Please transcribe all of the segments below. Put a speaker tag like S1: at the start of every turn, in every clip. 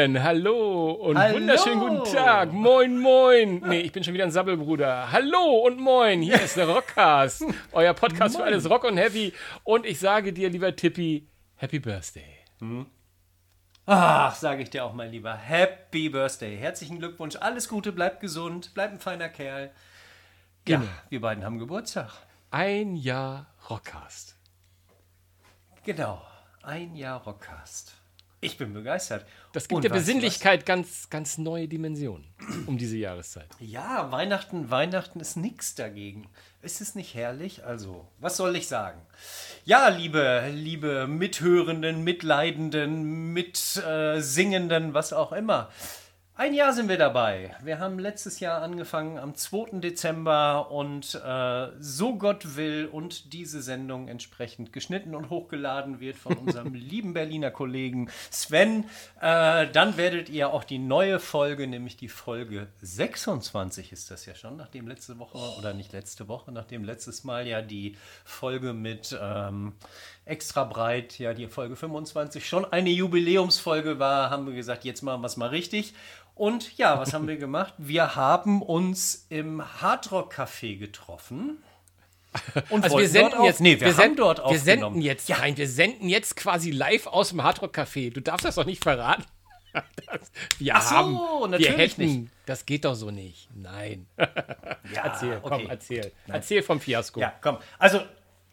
S1: Hallöchen, hallo und
S2: Hallo.
S1: wunderschönen guten Tag. Moin, moin. Nee, ich bin schon wieder ein Sabbelbruder. Hallo und moin. Hier ist der Rockcast, euer Podcast für alles Rock und Heavy. Und ich sage dir, lieber Tippi, Happy Birthday.
S2: Ach, sage ich dir auch mal lieber. Happy Birthday. Herzlichen Glückwunsch. Alles Gute, bleib gesund, bleib ein feiner Kerl. Ja,
S1: Genau.
S2: wir beiden haben Geburtstag.
S1: Ein Jahr Rockcast.
S2: Genau. Ein Jahr Rockcast. Ich bin begeistert.
S1: Das gibt
S2: Und
S1: der
S2: was-
S1: Besinnlichkeit ganz, ganz neue Dimensionen um diese Jahreszeit.
S2: Was? Ja, Weihnachten, Weihnachten ist nichts dagegen. Ist es nicht herrlich? Also, was soll ich sagen? Ja, liebe, liebe Mithörenden, Mitleidenden, Mitsingenden, was auch immer. Ein Jahr sind wir dabei. Wir haben letztes Jahr angefangen am 2. Dezember und äh, so Gott will und diese Sendung entsprechend geschnitten und hochgeladen wird von unserem lieben Berliner Kollegen Sven, äh, dann werdet ihr auch die neue Folge, nämlich die Folge 26 ist das ja schon, nachdem letzte Woche, oder nicht letzte Woche, nachdem letztes Mal ja die Folge mit ähm, extra breit, ja die Folge 25 schon eine Jubiläumsfolge war, haben wir gesagt, jetzt machen wir es mal richtig. Und ja, was haben wir gemacht? Wir haben uns im Hardrock Café getroffen. Und
S1: Also wir senden
S2: dort auf-
S1: jetzt,
S2: nee, wir, haben
S1: senden,
S2: dort
S1: wir senden jetzt rein, wir senden jetzt quasi live aus dem Hardrock Café. Du darfst das doch nicht verraten. Das, wir
S2: Ach so,
S1: haben, wir
S2: natürlich
S1: hätten,
S2: nicht.
S1: das geht doch so nicht. Nein.
S2: Ja,
S1: erzähl, komm,
S2: okay.
S1: erzähl. Erzähl vom Fiasko.
S2: Ja, komm. Also,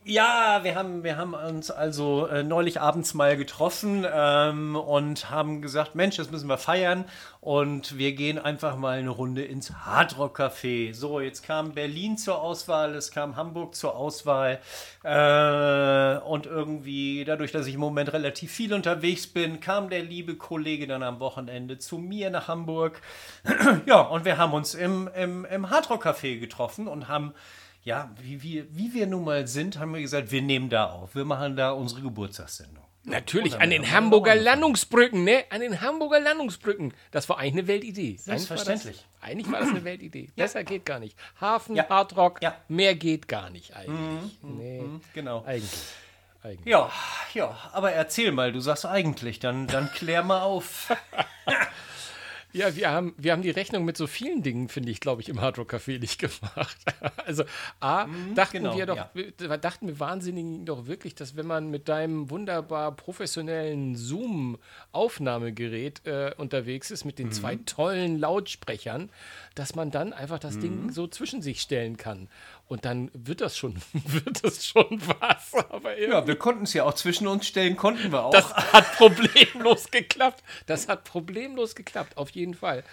S2: ja, wir haben, wir haben uns also äh, neulich abends mal getroffen ähm, und haben gesagt, Mensch, das müssen wir feiern und wir gehen einfach mal eine Runde ins Hardrock Café. So, jetzt kam Berlin zur Auswahl, es kam Hamburg zur Auswahl äh, und irgendwie dadurch, dass ich im Moment relativ viel unterwegs bin, kam der liebe Kollege dann am Wochenende zu mir nach Hamburg. ja, und wir haben uns im, im, im Hardrock Café getroffen und haben ja, wie wir, wie wir nun mal sind, haben wir gesagt, wir nehmen da auf. Wir machen da unsere Geburtstagssendung.
S1: Natürlich, an den Hamburger. Landungsbrücken, ne? An den Hamburger Landungsbrücken. Das war eigentlich eine Weltidee.
S2: Selbstverständlich.
S1: Eigentlich war das, eigentlich war das eine Weltidee. Besser geht gar nicht. Hafen,
S2: Ja.
S1: Hardrock,
S2: Ja.
S1: mehr geht gar nicht eigentlich. nee,
S2: Genau.
S1: eigentlich. eigentlich.
S2: Ja, ja, aber erzähl mal, du sagst eigentlich, dann, dann klär mal auf.
S1: Ja, wir haben, wir haben die Rechnung mit so vielen Dingen, finde ich, glaube ich, im Hardrock Café nicht gemacht. Also, A, dachten
S2: genau,
S1: wir doch,
S2: ja.
S1: wir, dachten wir Wahnsinnigen doch wirklich, dass wenn man mit deinem wunderbar professionellen Zoom-Aufnahmegerät äh, unterwegs ist, mit den zwei
S2: Mhm.
S1: tollen Lautsprechern, dass man dann einfach das
S2: Mhm.
S1: Ding so zwischen sich stellen kann. Und dann wird das schon, wird das schon was. Aber
S2: Ja, wir konnten es ja auch zwischen uns stellen, konnten wir auch.
S1: das hat problemlos geklappt. Das hat problemlos geklappt, auf jeden Fall.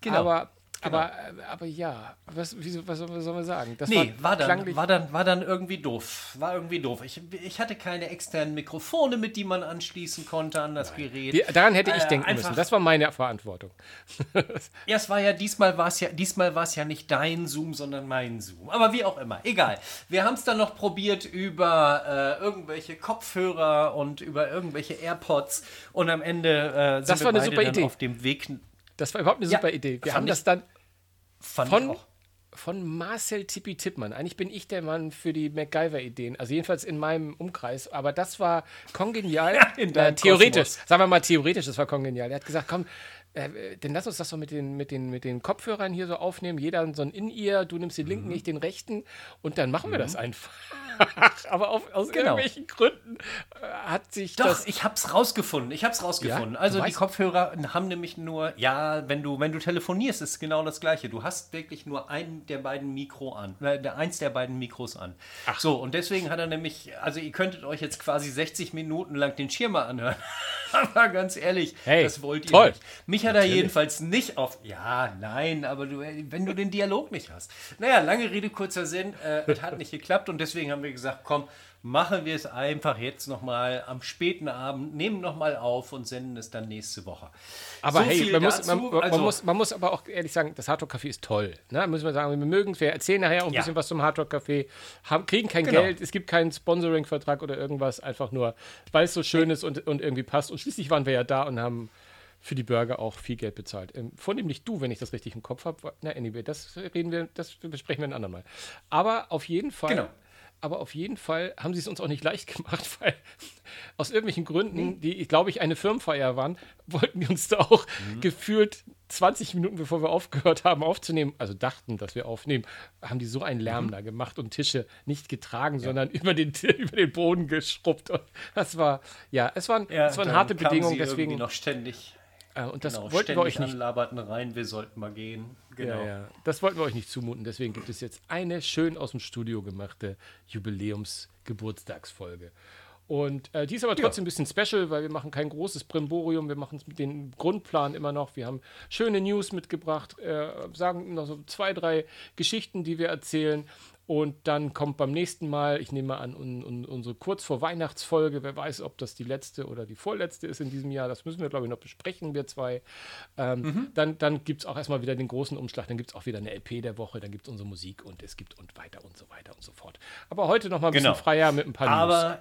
S2: Genau.
S1: Aber, aber, aber ja, was, wieso, was, soll- was soll man sagen? Das
S2: Nee, war dann,
S1: klanglich-
S2: war, dann, war dann irgendwie doof. War irgendwie doof. Ich, ich hatte keine externen Mikrofone, mit die man anschließen konnte an das Gerät.
S1: Die, daran hätte ich
S2: Äh,
S1: denken müssen. Das war meine Verantwortung.
S2: Ja, es war ja diesmal war es ja diesmal war es ja nicht dein Zoom, sondern mein Zoom. Aber wie auch immer, egal. Wir haben es dann noch probiert über äh, irgendwelche Kopfhörer und über irgendwelche AirPods und am Ende äh, sind
S1: Das
S2: wir
S1: war eine super
S2: dann
S1: Idee.
S2: auf dem Weg.
S1: Das war überhaupt eine
S2: Ja,
S1: super Idee. Wir haben
S2: ich-
S1: das dann von, von Marcel Tippi Tippmann. Eigentlich bin ich der Mann für die MacGyver-Ideen. Also jedenfalls in meinem Umkreis. Aber das war kongenial.
S2: in
S1: äh, theoretisch.
S2: Kosmos.
S1: Sagen wir mal theoretisch, das war kongenial. Er hat gesagt, komm, äh, dann lass uns das so mit den, mit, den, mit den Kopfhörern hier so aufnehmen. Jeder so ein In-Ear, du nimmst den linken,
S2: Mhm.
S1: ich den rechten. Und dann machen wir das einfach. Aber auf, aus
S2: Genau.
S1: irgendwelchen Gründen äh, hat sich
S2: Doch,
S1: das...
S2: ich hab's rausgefunden. Ich hab's rausgefunden.
S1: Ja?
S2: Also die Kopfhörer haben nämlich nur, ja, wenn du, wenn du telefonierst, ist es genau das gleiche. Du hast wirklich nur einen der beiden Mikro an, äh, eins der beiden Mikros an. Ach. So, und deswegen hat er nämlich, also ihr könntet euch jetzt quasi 60 Minuten lang den Schirmer anhören. aber ganz ehrlich,
S1: Hey,
S2: das wollt ihr
S1: toll.
S2: nicht. Mich hat er jedenfalls nicht auf. Ja, nein, aber du, wenn du den Dialog nicht hast. Naja, lange Rede, kurzer Sinn. Äh, es hat nicht geklappt und deswegen haben wir gesagt, komm, machen wir es einfach jetzt nochmal am späten Abend, nehmen nochmal auf und senden es dann nächste Woche.
S1: Aber
S2: So
S1: hey, man muss,
S2: dazu.
S1: man, man,
S2: Also-
S1: muss, man muss aber auch ehrlich sagen, das Hardrock Café ist toll. Ne? Müssen wir sagen, wir mögen es. Wir erzählen nachher auch ein
S2: Ja.
S1: bisschen was zum Hardrock Café. Haben, kriegen kein
S2: Genau.
S1: Geld, es gibt keinen Sponsoring-Vertrag oder irgendwas. Einfach nur, weil es so schön ist und, und irgendwie passt. Und schließlich waren wir ja da und haben für die Burger auch viel Geld bezahlt. Ähm, vornehmlich du, wenn ich das richtig im Kopf habe. Na, anyway, das reden wir, das besprechen wir ein andermal. Aber auf jeden Fall
S2: Genau.
S1: aber auf jeden Fall haben sie es uns auch nicht leicht gemacht, weil aus irgendwelchen Gründen, die, glaube ich, eine Firmenfeier waren, wollten wir uns da auch mhm. gefühlt 20 Minuten bevor wir aufgehört haben aufzunehmen, also dachten, dass wir aufnehmen, haben die so einen Lärm mhm. da gemacht und Tische nicht getragen, ja. sondern über den, über den Boden geschrubbt. Und das war, ja, es waren, ja, es waren harte Bedingungen, deswegen.
S2: noch ständig.
S1: Äh, und das genau, wollten wir euch nicht.
S2: laberten rein, wir sollten mal gehen.
S1: Genau. Ja, ja. Das wollten wir euch nicht zumuten. Deswegen gibt es jetzt eine schön aus dem Studio gemachte Jubiläums-Geburtstagsfolge. Und äh, die ist aber trotzdem ja. ein bisschen special, weil wir machen kein großes Brimborium, wir machen den Grundplan immer noch. Wir haben schöne News mitgebracht, äh, sagen noch so zwei, drei Geschichten, die wir erzählen. Und dann kommt beim nächsten Mal, ich nehme mal an, un, un, unsere kurz vor Weihnachtsfolge. Wer weiß, ob das die letzte oder die vorletzte ist in diesem Jahr. Das müssen wir, glaube ich, noch besprechen, wir zwei. Ähm, mhm. Dann, dann gibt es auch erstmal wieder den großen Umschlag. Dann gibt es auch wieder eine LP der Woche. Dann gibt es unsere Musik und es gibt und weiter und so weiter und so fort. Aber heute noch mal ein genau. bisschen freier mit ein paar
S2: Aber News.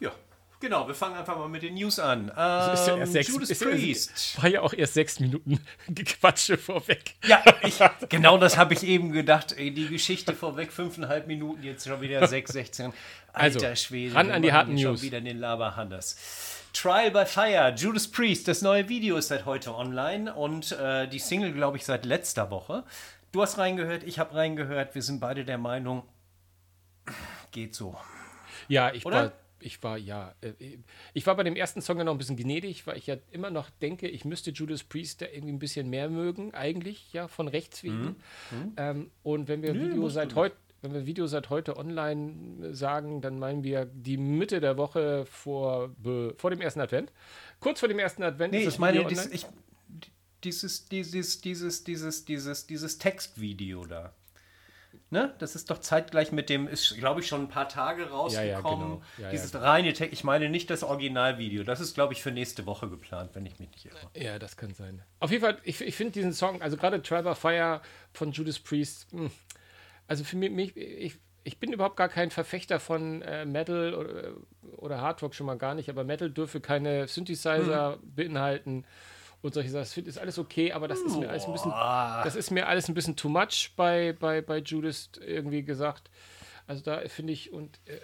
S2: Ja, Genau, wir fangen einfach mal mit den News an. Ähm,
S1: ja sechs, Judas Priest. War ja auch erst sechs Minuten Gequatsche vorweg.
S2: Ja, ich, genau das habe ich eben gedacht. Die Geschichte vorweg, fünfeinhalb Minuten, jetzt schon wieder sechs, sechzehn.
S1: Alter also, Schwede. Ran an die harten News.
S2: Schon wieder in den Laberhanders. Trial by Fire, Judas Priest. Das neue Video ist seit heute online und äh, die Single, glaube ich, seit letzter Woche. Du hast reingehört, ich habe reingehört. Wir sind beide der Meinung, geht so.
S1: Ja, ich Oder? war ich war, ja, äh, ich war bei dem ersten Song ja noch ein bisschen gnädig, weil ich ja immer noch denke, ich müsste Judas Priest da irgendwie ein bisschen mehr mögen, eigentlich, ja, von rechts wegen. Mhm. mhm. Ähm, und wenn wir Video seit heute wenn wir Video seit heute online sagen, dann meinen wir die Mitte der Woche vor, vor dem ersten Advent. Kurz vor dem ersten Advent
S2: nee, ich meine, dies, ich, dieses, dieses, dieses, dieses, dieses, dieses Textvideo da. Ne? Das ist doch zeitgleich mit dem, ist glaube ich schon ein paar Tage rausgekommen. Ja, ja, genau. Dieses reine Tech, ich meine nicht das Originalvideo. Das ist glaube ich für nächste Woche geplant, wenn ich mich nicht irre.
S1: Ja, das kann sein. Auf jeden Fall, ich, ich finde diesen Song, also gerade Trevor Fire von Judas Priest, mh, hm, also für mich, ich, ich bin überhaupt gar kein Verfechter von äh, Metal oder, oder Hardrock schon mal gar nicht, aber Metal dürfe keine Synthesizer hm. beinhalten und solche Sachen. Das ist alles okay, aber das ist mir alles ein bisschen, das ist mir alles ein bisschen too much bei, bei, bei Judas irgendwie gesagt. Also da finde ich, und äh,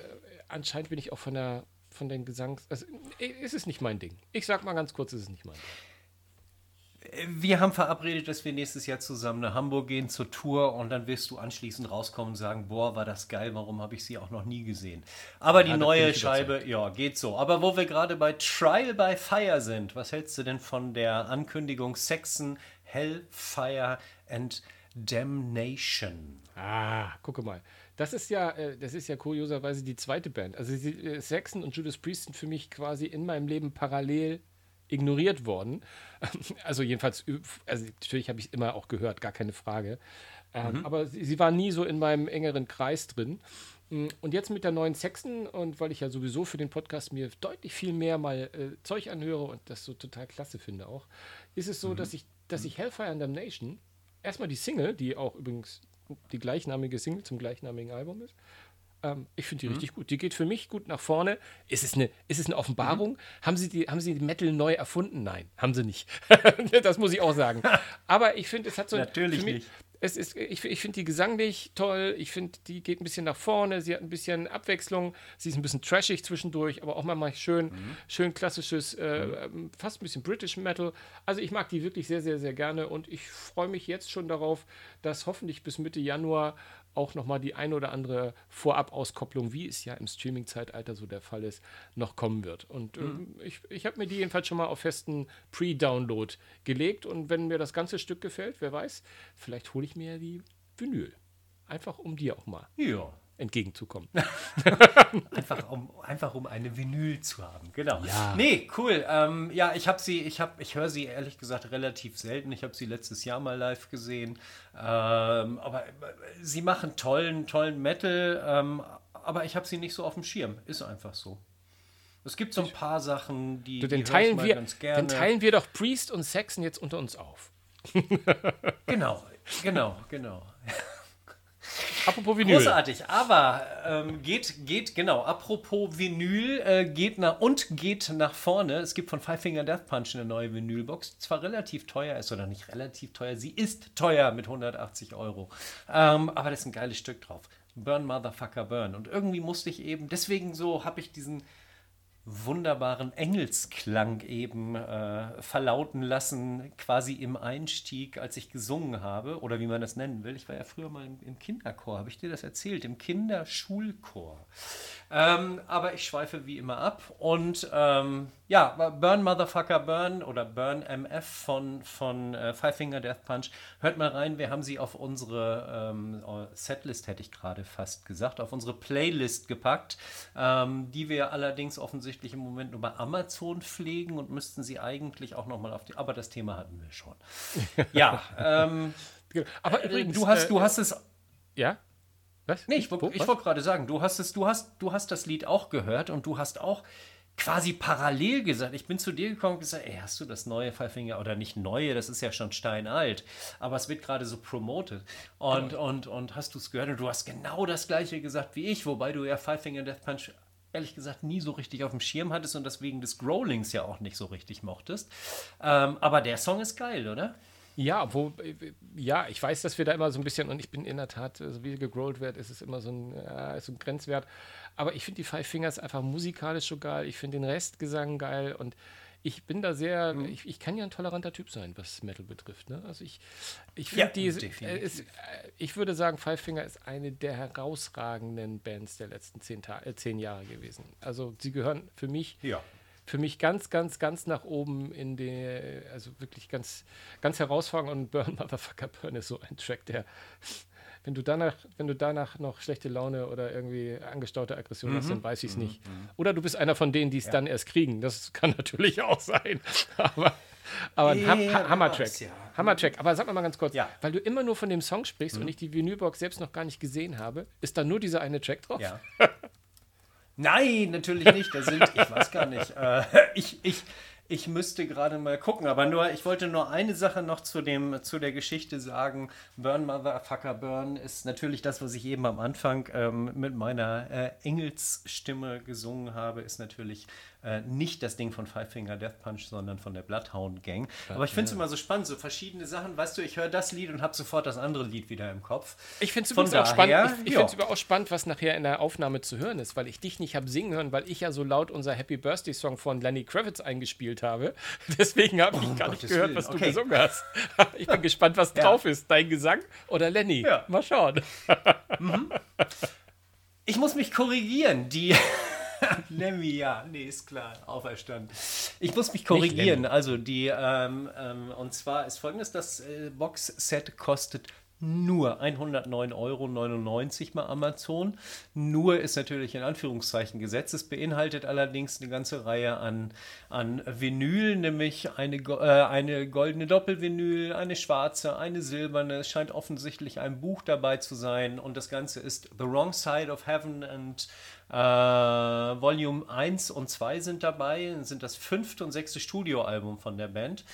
S1: anscheinend bin ich auch von der von den Gesangs. Also, äh, ist es nicht mein Ding. Ich sag mal ganz kurz, ist es nicht mein Ding
S2: wir haben verabredet, dass wir nächstes Jahr zusammen nach Hamburg gehen zur Tour und dann wirst du anschließend rauskommen und sagen, boah, war das geil, warum habe ich sie auch noch nie gesehen. Aber ja, die neue Scheibe, ja, geht so. Aber wo wir gerade bei Trial by Fire sind, was hältst du denn von der Ankündigung Saxon, Hellfire and Damnation?
S1: Ah, gucke mal. Das ist ja, äh, das ist ja kurioserweise die zweite Band. Also äh, Saxon und Judas Priest sind für mich quasi in meinem Leben parallel ignoriert worden. Also jedenfalls, also natürlich habe ich es immer auch gehört, gar keine Frage. Ähm, mhm. Aber sie, sie war nie so in meinem engeren Kreis drin. Mm, und jetzt mit der neuen Sexen und weil ich ja sowieso für den Podcast mir deutlich viel mehr mal äh, Zeug anhöre und das so total klasse finde auch, ist es so, mhm. dass ich, dass ich Hellfire and Damnation erstmal die Single, die auch übrigens die gleichnamige Single zum gleichnamigen Album ist, ähm, ich finde die mhm. richtig gut. Die geht für mich gut nach vorne. Ist es eine, ist es eine Offenbarung? Mhm. Haben, sie die, haben sie die Metal neu erfunden? Nein, haben sie nicht. das muss ich auch sagen. Aber ich finde, es hat so.
S2: Natürlich mich, nicht.
S1: Es ist, ich, ich finde die gesanglich toll. Ich finde, die geht ein bisschen nach vorne. Sie hat ein bisschen Abwechslung. Sie ist ein bisschen trashig zwischendurch, aber auch mal schön, mhm. schön klassisches, äh, mhm. fast ein bisschen British Metal. Also ich mag die wirklich sehr, sehr, sehr gerne und ich freue mich jetzt schon darauf, dass hoffentlich bis Mitte Januar auch nochmal die ein oder andere Vorab-Auskopplung, wie es ja im Streaming-Zeitalter so der Fall ist, noch kommen wird. Und mhm. ähm, ich, ich habe mir die jedenfalls schon mal auf festen Pre-Download gelegt. Und wenn mir das ganze Stück gefällt, wer weiß, vielleicht hole ich mir ja die Vinyl. Einfach um dir auch mal.
S2: Ja
S1: entgegenzukommen.
S2: einfach, um, einfach um eine Vinyl zu haben, genau. Ja. Nee, cool. Ähm, ja, ich habe sie, ich habe, ich höre sie ehrlich gesagt relativ selten. Ich habe sie letztes Jahr mal live gesehen. Ähm, aber äh, sie machen tollen, tollen Metal, ähm, aber ich habe sie nicht so auf dem Schirm. Ist einfach so. Es gibt so ein paar Sachen, die,
S1: du, den, die teilen wir, ganz gerne. Dann teilen wir doch Priest und Saxon jetzt unter uns auf.
S2: genau, genau, genau.
S1: Apropos Vinyl.
S2: Großartig, aber ähm, geht, geht, genau, apropos Vinyl, äh, geht nach und geht nach vorne. Es gibt von Five Finger Death Punch eine neue Vinylbox, zwar relativ teuer ist oder nicht relativ teuer, sie ist teuer mit 180 Euro. Ähm, aber da ist ein geiles Stück drauf. Burn Motherfucker Burn. Und irgendwie musste ich eben, deswegen so habe ich diesen wunderbaren Engelsklang eben äh, verlauten lassen, quasi im Einstieg, als ich gesungen habe, oder wie man das nennen will. Ich war ja früher mal im, im Kinderchor, habe ich dir das erzählt, im Kinderschulchor. Ähm, aber ich schweife wie immer ab und ähm, ja, Burn Motherfucker Burn oder Burn MF von, von äh, Five Finger Death Punch. Hört mal rein, wir haben sie auf unsere ähm, Setlist, hätte ich gerade fast gesagt, auf unsere Playlist gepackt, ähm, die wir allerdings offensichtlich im Moment nur bei Amazon pflegen und müssten sie eigentlich auch nochmal auf die. Aber das Thema hatten wir schon. ja, ähm,
S1: aber übrigens,
S2: du hast,
S1: äh,
S2: du hast es.
S1: Ja?
S2: Was? Nee, ich,
S1: Wo?
S2: ich wollte gerade sagen, du hast es, du hast, du hast das Lied auch gehört und du hast auch quasi parallel gesagt, ich bin zu dir gekommen und gesagt, ey, hast du das neue Five Finger oder nicht neue, das ist ja schon steinalt, aber es wird gerade so promoted und, und, und hast du es gehört und du hast genau das gleiche gesagt wie ich, wobei du ja Five Finger Death Punch ehrlich gesagt nie so richtig auf dem Schirm hattest und das wegen des Growlings ja auch nicht so richtig mochtest. Ähm, aber der Song ist geil, oder?
S1: Ja, wo, ja, ich weiß, dass wir da immer so ein bisschen, und ich bin in der Tat, so wie gegrollt wird, ist es immer so ein, ja, ist so ein Grenzwert. Aber ich finde die Five Fingers einfach musikalisch so geil. Ich finde den Restgesang geil und ich bin da sehr,
S2: Mhm.
S1: ich, ich kann ja ein toleranter Typ sein, was Metal betrifft. Ne? Also ich, ich
S2: Ja,
S1: finde die,
S2: definitiv.
S1: äh, ist, äh, ich würde sagen, Five Finger ist eine der herausragenden Bands der letzten zehn, Ta äh, zehn Jahre gewesen. Also sie gehören für mich
S2: Ja.
S1: Für mich ganz, ganz, ganz nach oben in der, also wirklich ganz, ganz herausragend und Burn Motherfucker Burn ist so ein Track, der, wenn du danach, wenn du danach noch schlechte Laune oder irgendwie angestaute Aggression hast, dann weiß ich es nicht. Oder du bist einer von denen, die es dann erst kriegen. Das kann natürlich auch sein. Aber, aber ein Ham
S2: Ja,
S1: Hammer-Track.
S2: ja.
S1: Hammer-Track. Aber sag mal ganz kurz,
S2: Ja.
S1: weil du immer nur von dem Song sprichst und ich die Vinylbox selbst noch gar nicht gesehen habe, ist da nur dieser eine Track drauf?
S2: Ja. Nein, natürlich nicht. Da sind, ich weiß gar nicht. Äh, ich, ich, ich müsste gerade mal gucken, aber nur, ich wollte nur eine Sache noch zu, dem, zu der Geschichte sagen. Burn Motherfucker Burn ist natürlich das, was ich eben am Anfang ähm, mit meiner äh, Engelsstimme gesungen habe, ist natürlich äh, nicht das Ding von Five Finger Death Punch, sondern von der Bloodhound Gang. Aber ich finde es immer so spannend, so verschiedene Sachen. Weißt du, ich höre das Lied und habe sofort das andere Lied wieder im Kopf.
S1: Ich finde es auch spannend. Ich, ich finde es auch spannend, was nachher in der Aufnahme zu hören ist, weil ich dich nicht habe singen hören, weil ich ja so laut unser Happy Birthday Song von Lenny Kravitz eingespielt habe. Deswegen habe ich gar nicht
S2: Gottes
S1: gehört,
S2: Willen,
S1: was du
S2: okay.
S1: gesungen hast. Ich bin gespannt, was drauf ist. Dein Gesang oder Lenny?
S2: Ja.
S1: Mal schauen.
S2: Ich muss mich korrigieren. Die. Lemmy, ja, nee, ist klar, auferstanden. Ich muss mich korrigieren. Also, die, ähm, ähm, und zwar ist folgendes: Das äh, Box-Set kostet nur 109,99 Euro bei Amazon. Nur ist natürlich in Anführungszeichen gesetzt. Es beinhaltet allerdings eine ganze Reihe an, an Vinyl, nämlich eine, äh, eine goldene Doppelvinyl, eine schwarze, eine silberne. Es scheint offensichtlich ein Buch dabei zu sein. Und das Ganze ist The Wrong Side of Heaven and äh, Volume 1 und 2 sind dabei. Sind das fünfte und sechste Studioalbum von der Band.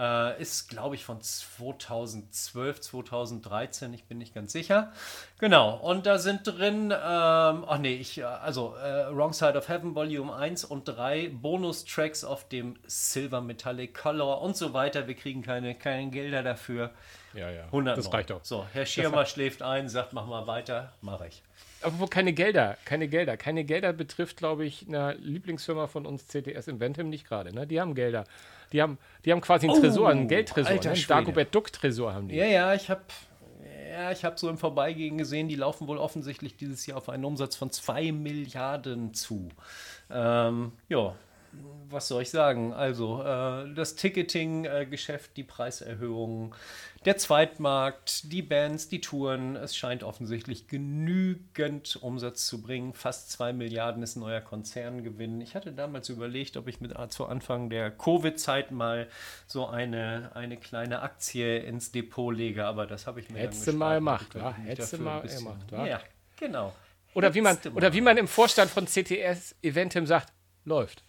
S2: Äh, ist, glaube ich, von 2012, 2013, ich bin nicht ganz sicher. Genau, und da sind drin, ähm, ach nee, ich, äh, also äh, Wrong Side of Heaven Volume 1 und 3, Bonustracks auf dem Silver Metallic Color und so weiter. Wir kriegen keine, keine Gelder dafür.
S1: Ja, ja.
S2: 100
S1: Das reicht doch.
S2: So, Herr Schirmer schläft ein, sagt, mach mal weiter, mache ich.
S1: Aber wo keine Gelder, keine Gelder. Keine Gelder betrifft, glaube ich, eine Lieblingsfirma von uns, CTS Inventum, nicht gerade. Ne? Die haben Gelder. Die haben, die haben quasi einen
S2: Oh,
S1: Tresor, einen Geldtresor.
S2: alter
S1: Ne?
S2: Schwede.
S1: Dagobert Duck Tresor haben die.
S2: Ja, ja, ich habe ja, ich habe so im Vorbeigehen gesehen, die laufen wohl offensichtlich dieses Jahr auf einen Umsatz von 2 Milliarden zu. Ähm, ja, was soll ich sagen? Also, äh, das Ticketing-Geschäft, die Preiserhöhungen, der Zweitmarkt, die Bands, die Touren, es scheint offensichtlich genügend Umsatz zu bringen. Fast 2 Milliarden ist ein neuer Konzerngewinn. Ich hatte damals überlegt, ob ich mit zu Anfang der Covid-Zeit mal so eine, eine kleine Aktie ins Depot lege, aber das habe ich mir
S1: Hättest
S2: dann
S1: du mal gemacht, wa? Hättest du mal gemacht, wa?
S2: Ja, genau.
S1: Oder wie, man,
S2: Hättest
S1: oder wie man im Vorstand von CTS Eventim sagt, läuft.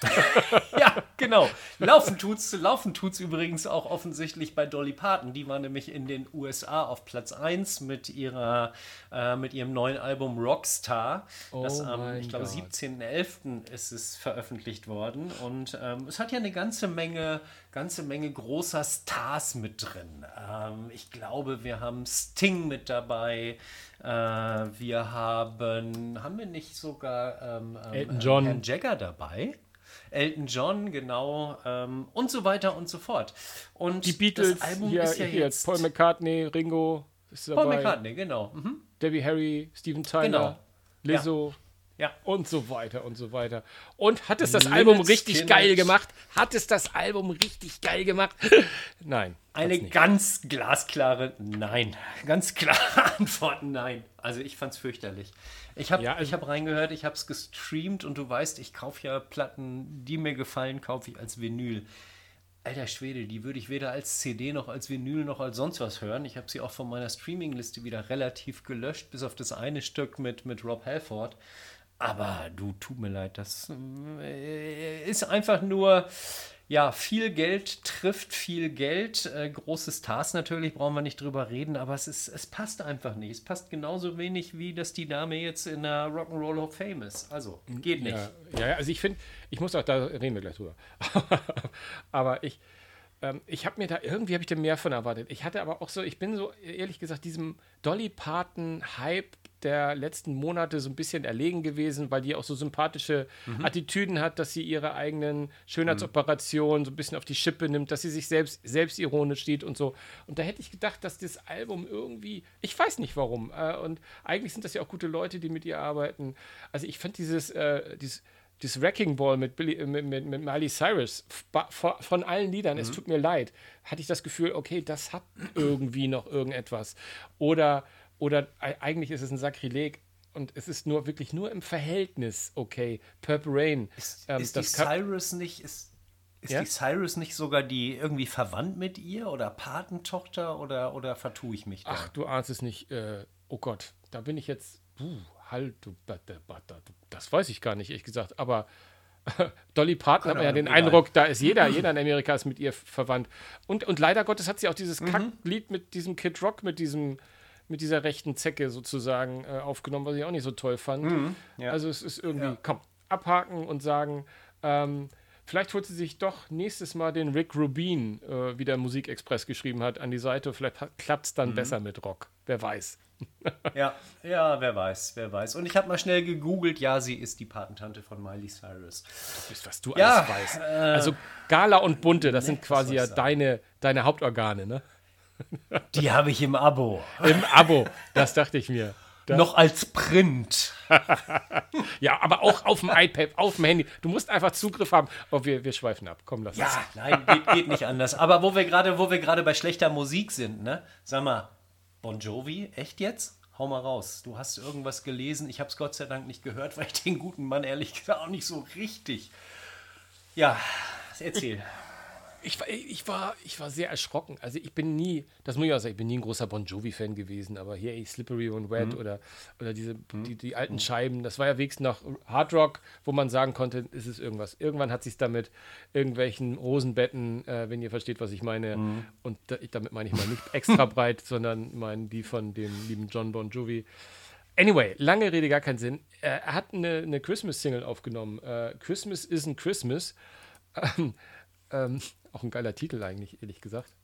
S2: ja, genau. Laufen tut's, laufen tut's übrigens auch offensichtlich bei Dolly Parton. Die war nämlich in den USA auf Platz 1 mit ihrer äh, mit ihrem neuen Album Rockstar.
S1: Oh
S2: das am, ich glaube,
S1: Gott.
S2: 17.11. ist es veröffentlicht worden. Und ähm, es hat ja eine ganze Menge, ganze Menge großer Stars mit drin. Ähm, ich glaube, wir haben Sting mit dabei. Äh, wir haben, haben wir nicht sogar ähm, ähm,
S1: Elton John.
S2: Herrn Jagger dabei? Elton John, genau, ähm, und so weiter und so fort. Und
S1: Die Beatles,
S2: das Album
S1: hier,
S2: ist ja
S1: hier
S2: jetzt
S1: Paul McCartney, Ringo, ist dabei,
S2: Paul McCartney, genau. Mhm.
S1: Debbie Harry, Steven Tyler,
S2: Genau.
S1: Lizzo
S2: Ja.
S1: Und so weiter und so weiter. Und hat es das
S2: Limit
S1: Album richtig
S2: Skinhead.
S1: geil gemacht? Hat es das Album richtig geil gemacht? Nein.
S2: Eine ganz glasklare Nein. Ganz klare Antwort Nein. Also ich fand's fürchterlich. Ich habe
S1: Ja, also-
S2: ich hab reingehört, ich habe es gestreamt und du weißt, ich kaufe ja Platten, die mir gefallen, kaufe ich als Vinyl. Alter Schwede, die würde ich weder als CD noch als Vinyl noch als sonst was hören. Ich habe sie auch von meiner Streamingliste wieder relativ gelöscht, bis auf das eine Stück mit, mit Rob Halford. Aber du, tut mir leid, das äh, ist einfach nur, ja, viel Geld trifft viel Geld. Äh, große Stars natürlich, brauchen wir nicht drüber reden, aber es, ist, es passt einfach nicht. Es passt genauso wenig, wie dass die Dame jetzt in der Rock'n'Roll of Fame ist. Also, geht nicht.
S1: Ja, ja, also ich finde, ich muss auch, da reden wir gleich drüber. aber ich, ähm, ich habe mir da, irgendwie habe ich da mehr von erwartet. Ich hatte aber auch so, ich bin so, ehrlich gesagt, diesem Dolly Parton-Hype der letzten Monate so ein bisschen erlegen gewesen, weil die auch so sympathische Attitüden hat, dass sie ihre eigenen Schönheitsoperationen so ein bisschen auf die Schippe nimmt, dass sie sich selbst selbstironisch steht und so. Und da hätte ich gedacht, dass das Album irgendwie, ich weiß nicht warum, äh, und eigentlich sind das ja auch gute Leute, die mit ihr arbeiten. Also ich fand dieses, äh, dieses dieses Wrecking Ball mit, Billy, äh, mit, mit, mit Miley Cyrus von, von allen Liedern, es tut mir leid, hatte ich das Gefühl, okay, das hat irgendwie noch irgendetwas. Oder, oder eigentlich ist es ein Sakrileg und es ist nur wirklich nur im Verhältnis okay. Purple Rain.
S2: Ist,
S1: ähm,
S2: ist die Cyrus nicht, ist, ist
S1: Ja?
S2: die Cyrus nicht sogar die irgendwie verwandt mit ihr oder Patentochter oder, oder vertue ich mich da?
S1: Ach, du ahnst es nicht. Äh, oh Gott, da bin ich jetzt. Puh, halt, du, das weiß ich gar nicht, ehrlich gesagt. Aber Dolly Parton hat man ja den. Eindruck, da ist jeder, jeder in Amerika ist mit ihr verwandt. Und, und leider Gottes hat sie auch dieses
S2: Mhm.
S1: Kacklied mit diesem Kid Rock, mit diesem mit dieser rechten Zecke sozusagen äh, aufgenommen, was ich auch nicht so toll fand.
S2: Mhm, ja.
S1: Also es ist irgendwie,
S2: Ja.
S1: komm, abhaken und sagen, ähm, vielleicht holt sie sich doch nächstes Mal den Rick Rubin, äh, wie der Musikexpress geschrieben hat, an die Seite. Vielleicht klappt es
S2: Mhm.
S1: dann besser mit Rock. Wer weiß.
S2: Ja, ja, wer weiß, wer weiß. Und ich habe mal schnell gegoogelt, ja, sie ist die Patentante von Miley Cyrus.
S1: Wisst, was du
S2: Ja,
S1: alles weißt. also Gala und Bunte, das sind
S2: was
S1: quasi ja deine, deine Hauptorgane, ne?
S2: Die habe ich im Abo.
S1: Im Abo, das dachte ich mir. Da-
S2: Noch als Print.
S1: Ja, aber auch auf dem iPad, auf dem Handy. Du musst einfach Zugriff haben. Oh, wir, wir schweifen ab. Komm, lass uns.
S2: Ja, nein, geht, geht nicht anders. Aber wo wir gerade, wo wir gerade bei schlechter Musik sind, ne? Sag mal, Bon Jovi, echt jetzt? Hau mal raus. Du hast irgendwas gelesen. Ich habe es Gott sei Dank nicht gehört, weil ich den guten Mann ehrlich gesagt auch nicht so richtig. Ja, erzähl.
S1: Ich, war- ich, war, ich war sehr erschrocken. Also ich bin nie, das muss ich auch sagen, ich bin nie ein großer Bon Jovi-Fan gewesen, aber hier ey, Slippery und Wet oder, oder diese, die, die alten Scheiben, das war ja wenigstens noch Hard Rock, wo man sagen konnte, ist es irgendwas. Irgendwann hat sich damit irgendwelchen Rosenbetten, äh, wenn ihr versteht, was ich meine, und da, ich, damit meine ich mal nicht extra breit, sondern meine die von dem lieben John Bon Jovi. Anyway, lange Rede, gar keinen Sinn. Äh, Er hat eine, eine Christmas-Single aufgenommen. Äh, Christmas isn't Christmas. Ähm, ähm, auch ein geiler Titel eigentlich, ehrlich gesagt.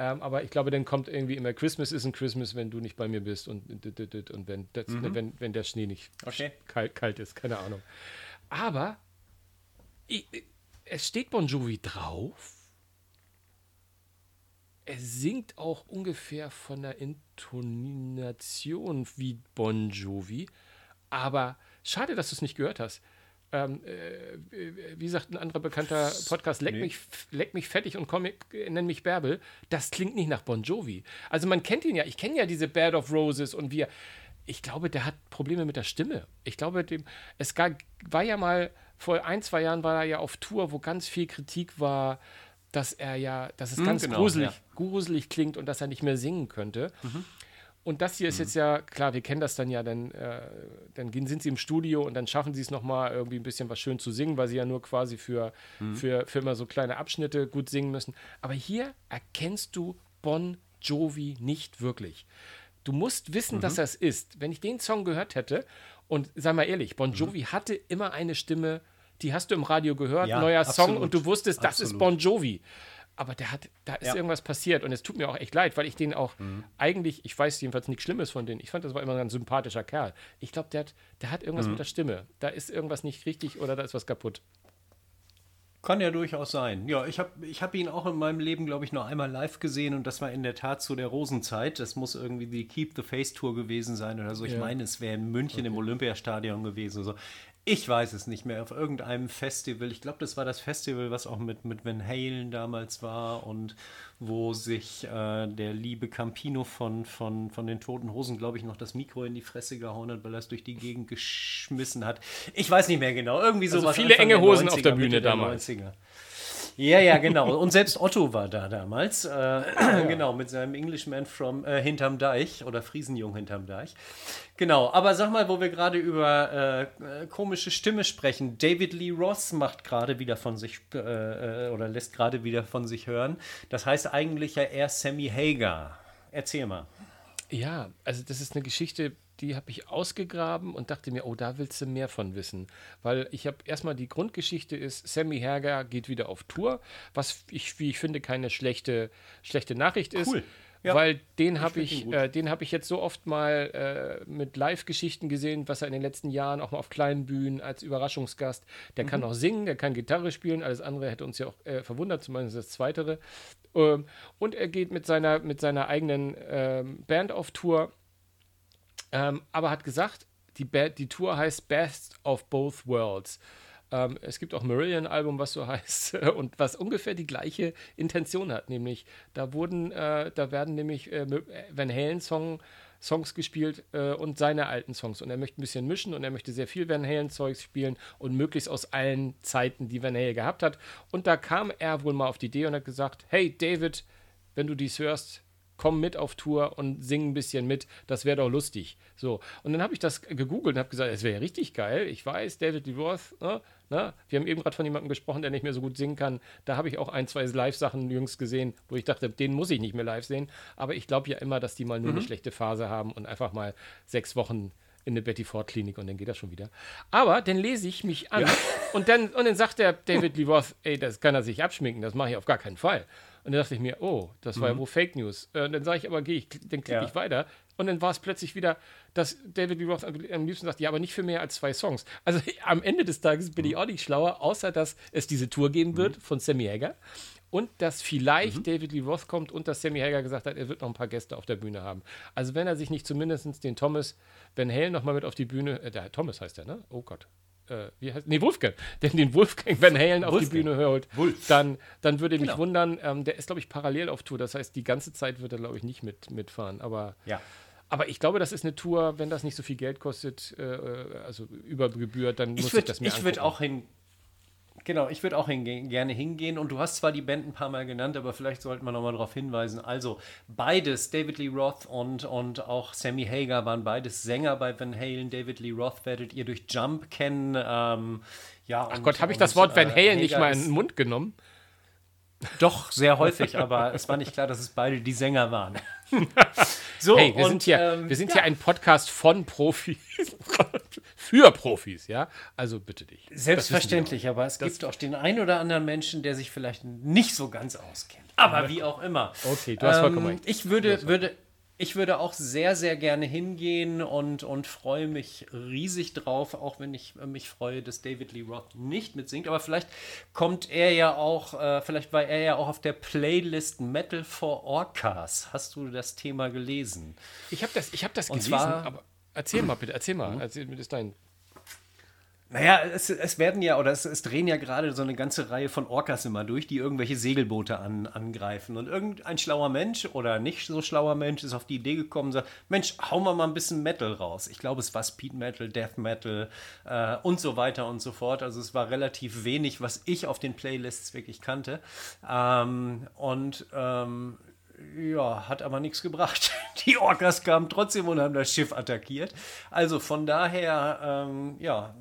S1: Ähm, aber ich glaube, dann kommt irgendwie immer Christmas isn't Christmas, wenn du nicht bei mir bist und, und, wenn, das, wenn, wenn der Schnee nicht
S2: Okay.
S1: kalt, kalt ist, keine Ahnung. Aber ich, es steht Bon Jovi drauf. Er singt auch ungefähr von der Intonation wie Bon Jovi. Aber schade, dass du es nicht gehört hast. Ähm, äh, wie sagt ein anderer bekannter Podcast, leck,
S2: Nee.
S1: mich, leck mich fettig und komm, nenn mich Bärbel. Das klingt nicht nach Bon Jovi. Also man kennt ihn ja, ich kenne ja diese Band of Roses und wir. Ich glaube, der hat Probleme mit der Stimme. Ich glaube, dem, es gar, war ja mal, vor ein, zwei Jahren war er ja auf Tour, wo ganz viel Kritik war, dass er ja, dass es ganz
S2: genau,
S1: gruselig,
S2: ja.
S1: gruselig klingt und dass er nicht mehr singen könnte. Und das hier ist jetzt ja, klar, wir kennen das dann ja, dann, äh, dann sind sie im Studio und dann schaffen sie es nochmal irgendwie ein bisschen was schön zu singen, weil sie ja nur quasi für, für, für immer so kleine Abschnitte gut singen müssen. Aber hier erkennst du Bon Jovi nicht wirklich. Du musst wissen, dass er es ist. Wenn ich den Song gehört hätte, und sei mal ehrlich, Bon Jovi hatte immer eine Stimme, die hast du im Radio gehört,
S2: Ja,
S1: neuer Song,
S2: absolut.
S1: und du wusstest, das ist. Bon Jovi. Aber der hat, da ist
S2: Ja.
S1: irgendwas passiert und es tut mir auch echt leid, weil ich den auch
S2: Mhm.
S1: eigentlich, ich weiß jedenfalls nichts Schlimmes von denen. Ich fand, das war immer ein sympathischer Kerl. Ich glaube, der hat, der hat irgendwas
S2: Mhm.
S1: mit der Stimme. Da ist irgendwas nicht richtig oder da ist was kaputt.
S2: Kann ja durchaus sein. Ja, ich habe ich hab ihn auch in meinem Leben, glaube ich, nur einmal live gesehen und das war in der Tat zu der Rosenzeit. Das muss irgendwie die Keep the Face Tour gewesen sein oder so. Ich
S1: Ja.
S2: meine, es wäre in München im Olympiastadion gewesen. So. Ich weiß es nicht mehr. Auf irgendeinem Festival. Ich glaube, das war das Festival, was auch mit, mit Van Halen damals war und wo sich äh, der liebe Campino von, von, von den Toten Hosen, glaube ich, noch das Mikro in die Fresse gehauen hat, weil er es durch die Gegend geschmissen hat. Ich weiß nicht mehr genau. Irgendwie
S1: Also
S2: sowas.
S1: viele
S2: Anfang
S1: enge Hosen auf
S2: 90er,
S1: der Bühne
S2: der
S1: damals.
S2: 90er. Ja, ja, genau. Und selbst Otto war da damals. Äh, Genau, mit seinem Englishman from äh, hinterm Deich oder Friesenjung hinterm Deich. Genau, aber sag mal, wo wir gerade über äh, komische Stimme sprechen. David Lee Ross macht gerade wieder von sich äh, äh, oder lässt gerade wieder von sich hören. Das heißt eigentlich ja eher Sammy Hagar. Erzähl mal.
S1: Ja, also das ist eine Geschichte, die habe ich ausgegraben und dachte mir, oh, da willst du mehr von wissen. Weil ich habe erstmal die Grundgeschichte ist, Sammy Hagar geht wieder auf Tour, was ich, wie ich finde, keine schlechte, schlechte Nachricht ist.
S2: Ja.
S1: Weil den habe ich, äh, den habe ich jetzt so oft mal äh, mit Live-Geschichten gesehen, was er in den letzten Jahren auch mal auf kleinen Bühnen als Überraschungsgast. Der kann auch singen, der kann Gitarre spielen. Alles andere hätte uns ja auch äh, verwundert, zumindest das Zweitere. Ähm, und er geht mit seiner, mit seiner eigenen ähm, Band auf Tour. Ähm, aber hat gesagt, die, Band, die Tour heißt Best of Both Worlds. Ähm, es gibt auch Marillion-Album, was so heißt und was ungefähr die gleiche Intention hat, nämlich da wurden, äh, da werden nämlich äh, Van Halen Song, Songs gespielt äh, und seine alten Songs und er möchte ein bisschen mischen und er möchte sehr viel Van Halen Zeugs spielen und möglichst aus allen Zeiten, die Van Halen gehabt hat. Und da kam er wohl mal auf die Idee und hat gesagt, hey David, wenn du dies hörst, komm mit auf Tour und sing ein bisschen mit, das wäre doch lustig. So, und dann habe ich das gegoogelt und habe gesagt, es wäre ja richtig geil. Ich weiß, David Lee Roth, ne, ne, wir haben eben gerade von jemandem gesprochen, der nicht mehr so gut singen kann. Da habe ich auch ein, zwei Live-Sachen jüngst gesehen, wo ich dachte, den muss ich nicht mehr live sehen. Aber ich glaube ja immer, dass die mal nur eine schlechte Phase haben und einfach mal sechs Wochen in eine Betty Ford Klinik und dann geht das schon wieder. Aber dann lese ich mich an und, dann, und dann sagt der David Lee Roth, ey, das kann er sich abschminken, das mache ich auf gar keinen Fall. Und dann dachte ich mir, oh, das war ja wohl Fake News. Äh, dann sage ich aber, geh, ich, dann klicke
S2: Ja.
S1: ich weiter. Und dann war es plötzlich wieder, dass David Lee Roth am liebsten sagt, ja, aber nicht für mehr als zwei Songs. Also am Ende des Tages bin ich auch nicht schlauer, außer dass es diese Tour geben wird von Sammy Hagar. Und dass vielleicht David Lee Roth kommt und dass Sammy Hagar gesagt hat, er wird noch ein paar Gäste auf der Bühne haben. Also wenn er sich nicht zumindest den Thomas Van Halen noch mal mit auf die Bühne, äh, der Thomas heißt der, ne? Oh Gott. Äh, wie heißt, nee, Wolfgang, denn den Wolfgang Van Halen auf die
S2: Wolfgang.
S1: Bühne holt,
S2: Wolf.
S1: dann, dann würde mich
S2: Genau.
S1: wundern, ähm, der ist, glaube ich, parallel auf Tour. Das heißt, die ganze Zeit wird er, glaube ich, nicht mit, mitfahren. Aber,
S2: Ja.
S1: aber ich glaube, das ist eine Tour, wenn das nicht so viel Geld kostet, äh, äh, also über Gebühr, dann muss
S2: Ich
S1: ich
S2: würde
S1: das mir
S2: ich würd
S1: angucken.
S2: auch hin. Genau, ich würde auch hingehen, gerne hingehen. Und du hast zwar die Band ein paar Mal genannt, aber vielleicht sollten wir nochmal darauf hinweisen. Also, beides, David Lee Roth und, und auch Sammy Hagar waren beides Sänger bei Van Halen. David Lee Roth werdet ihr durch Jump kennen. Ähm, ja,
S1: Ach Gott, habe ich das Wort Van Halen nicht mal in den Mund genommen?
S2: Doch, sehr häufig, aber es war nicht klar, dass es beide die Sänger waren. so,
S1: Hey, wir
S2: und,
S1: sind hier,
S2: ähm,
S1: wir sind hier ein Podcast von Profis. Für Profis, ja? Also bitte dich. Das
S2: Selbstverständlich, aber es gibt auch den einen oder anderen Menschen, der sich vielleicht nicht so ganz auskennt. Aber wie auch immer.
S1: Okay, du hast vollkommen recht.
S2: Ich würde, würde, ich würde auch sehr, sehr gerne hingehen und, und freue mich riesig drauf, auch wenn ich mich freue, dass David Lee Roth nicht mitsingt. Aber vielleicht kommt er ja auch, äh, vielleicht war er ja auch auf der Playlist Metal for Orcas. Hast du das Thema gelesen?
S1: Ich habe das, ich hab das
S2: Und
S1: gelesen,
S2: zwar-
S1: aber erzähl mal bitte, erzähl mal. Erzähl mir das dein.
S2: Naja, es, es werden ja, oder es, es drehen ja gerade so eine ganze Reihe von Orcas immer durch, die irgendwelche Segelboote an, angreifen. Und irgendein schlauer Mensch oder nicht so schlauer Mensch ist auf die Idee gekommen und sagt, Mensch, hauen wir mal ein bisschen Metal raus. Ich glaube, es war Speed Metal, Death Metal äh, und so weiter und so fort. Also es war relativ wenig, was ich auf den Playlists wirklich kannte. Ähm, und ähm, ja, hat aber nichts gebracht. Die Orcas kamen trotzdem und haben das Schiff attackiert. Also von daher, ähm, ja,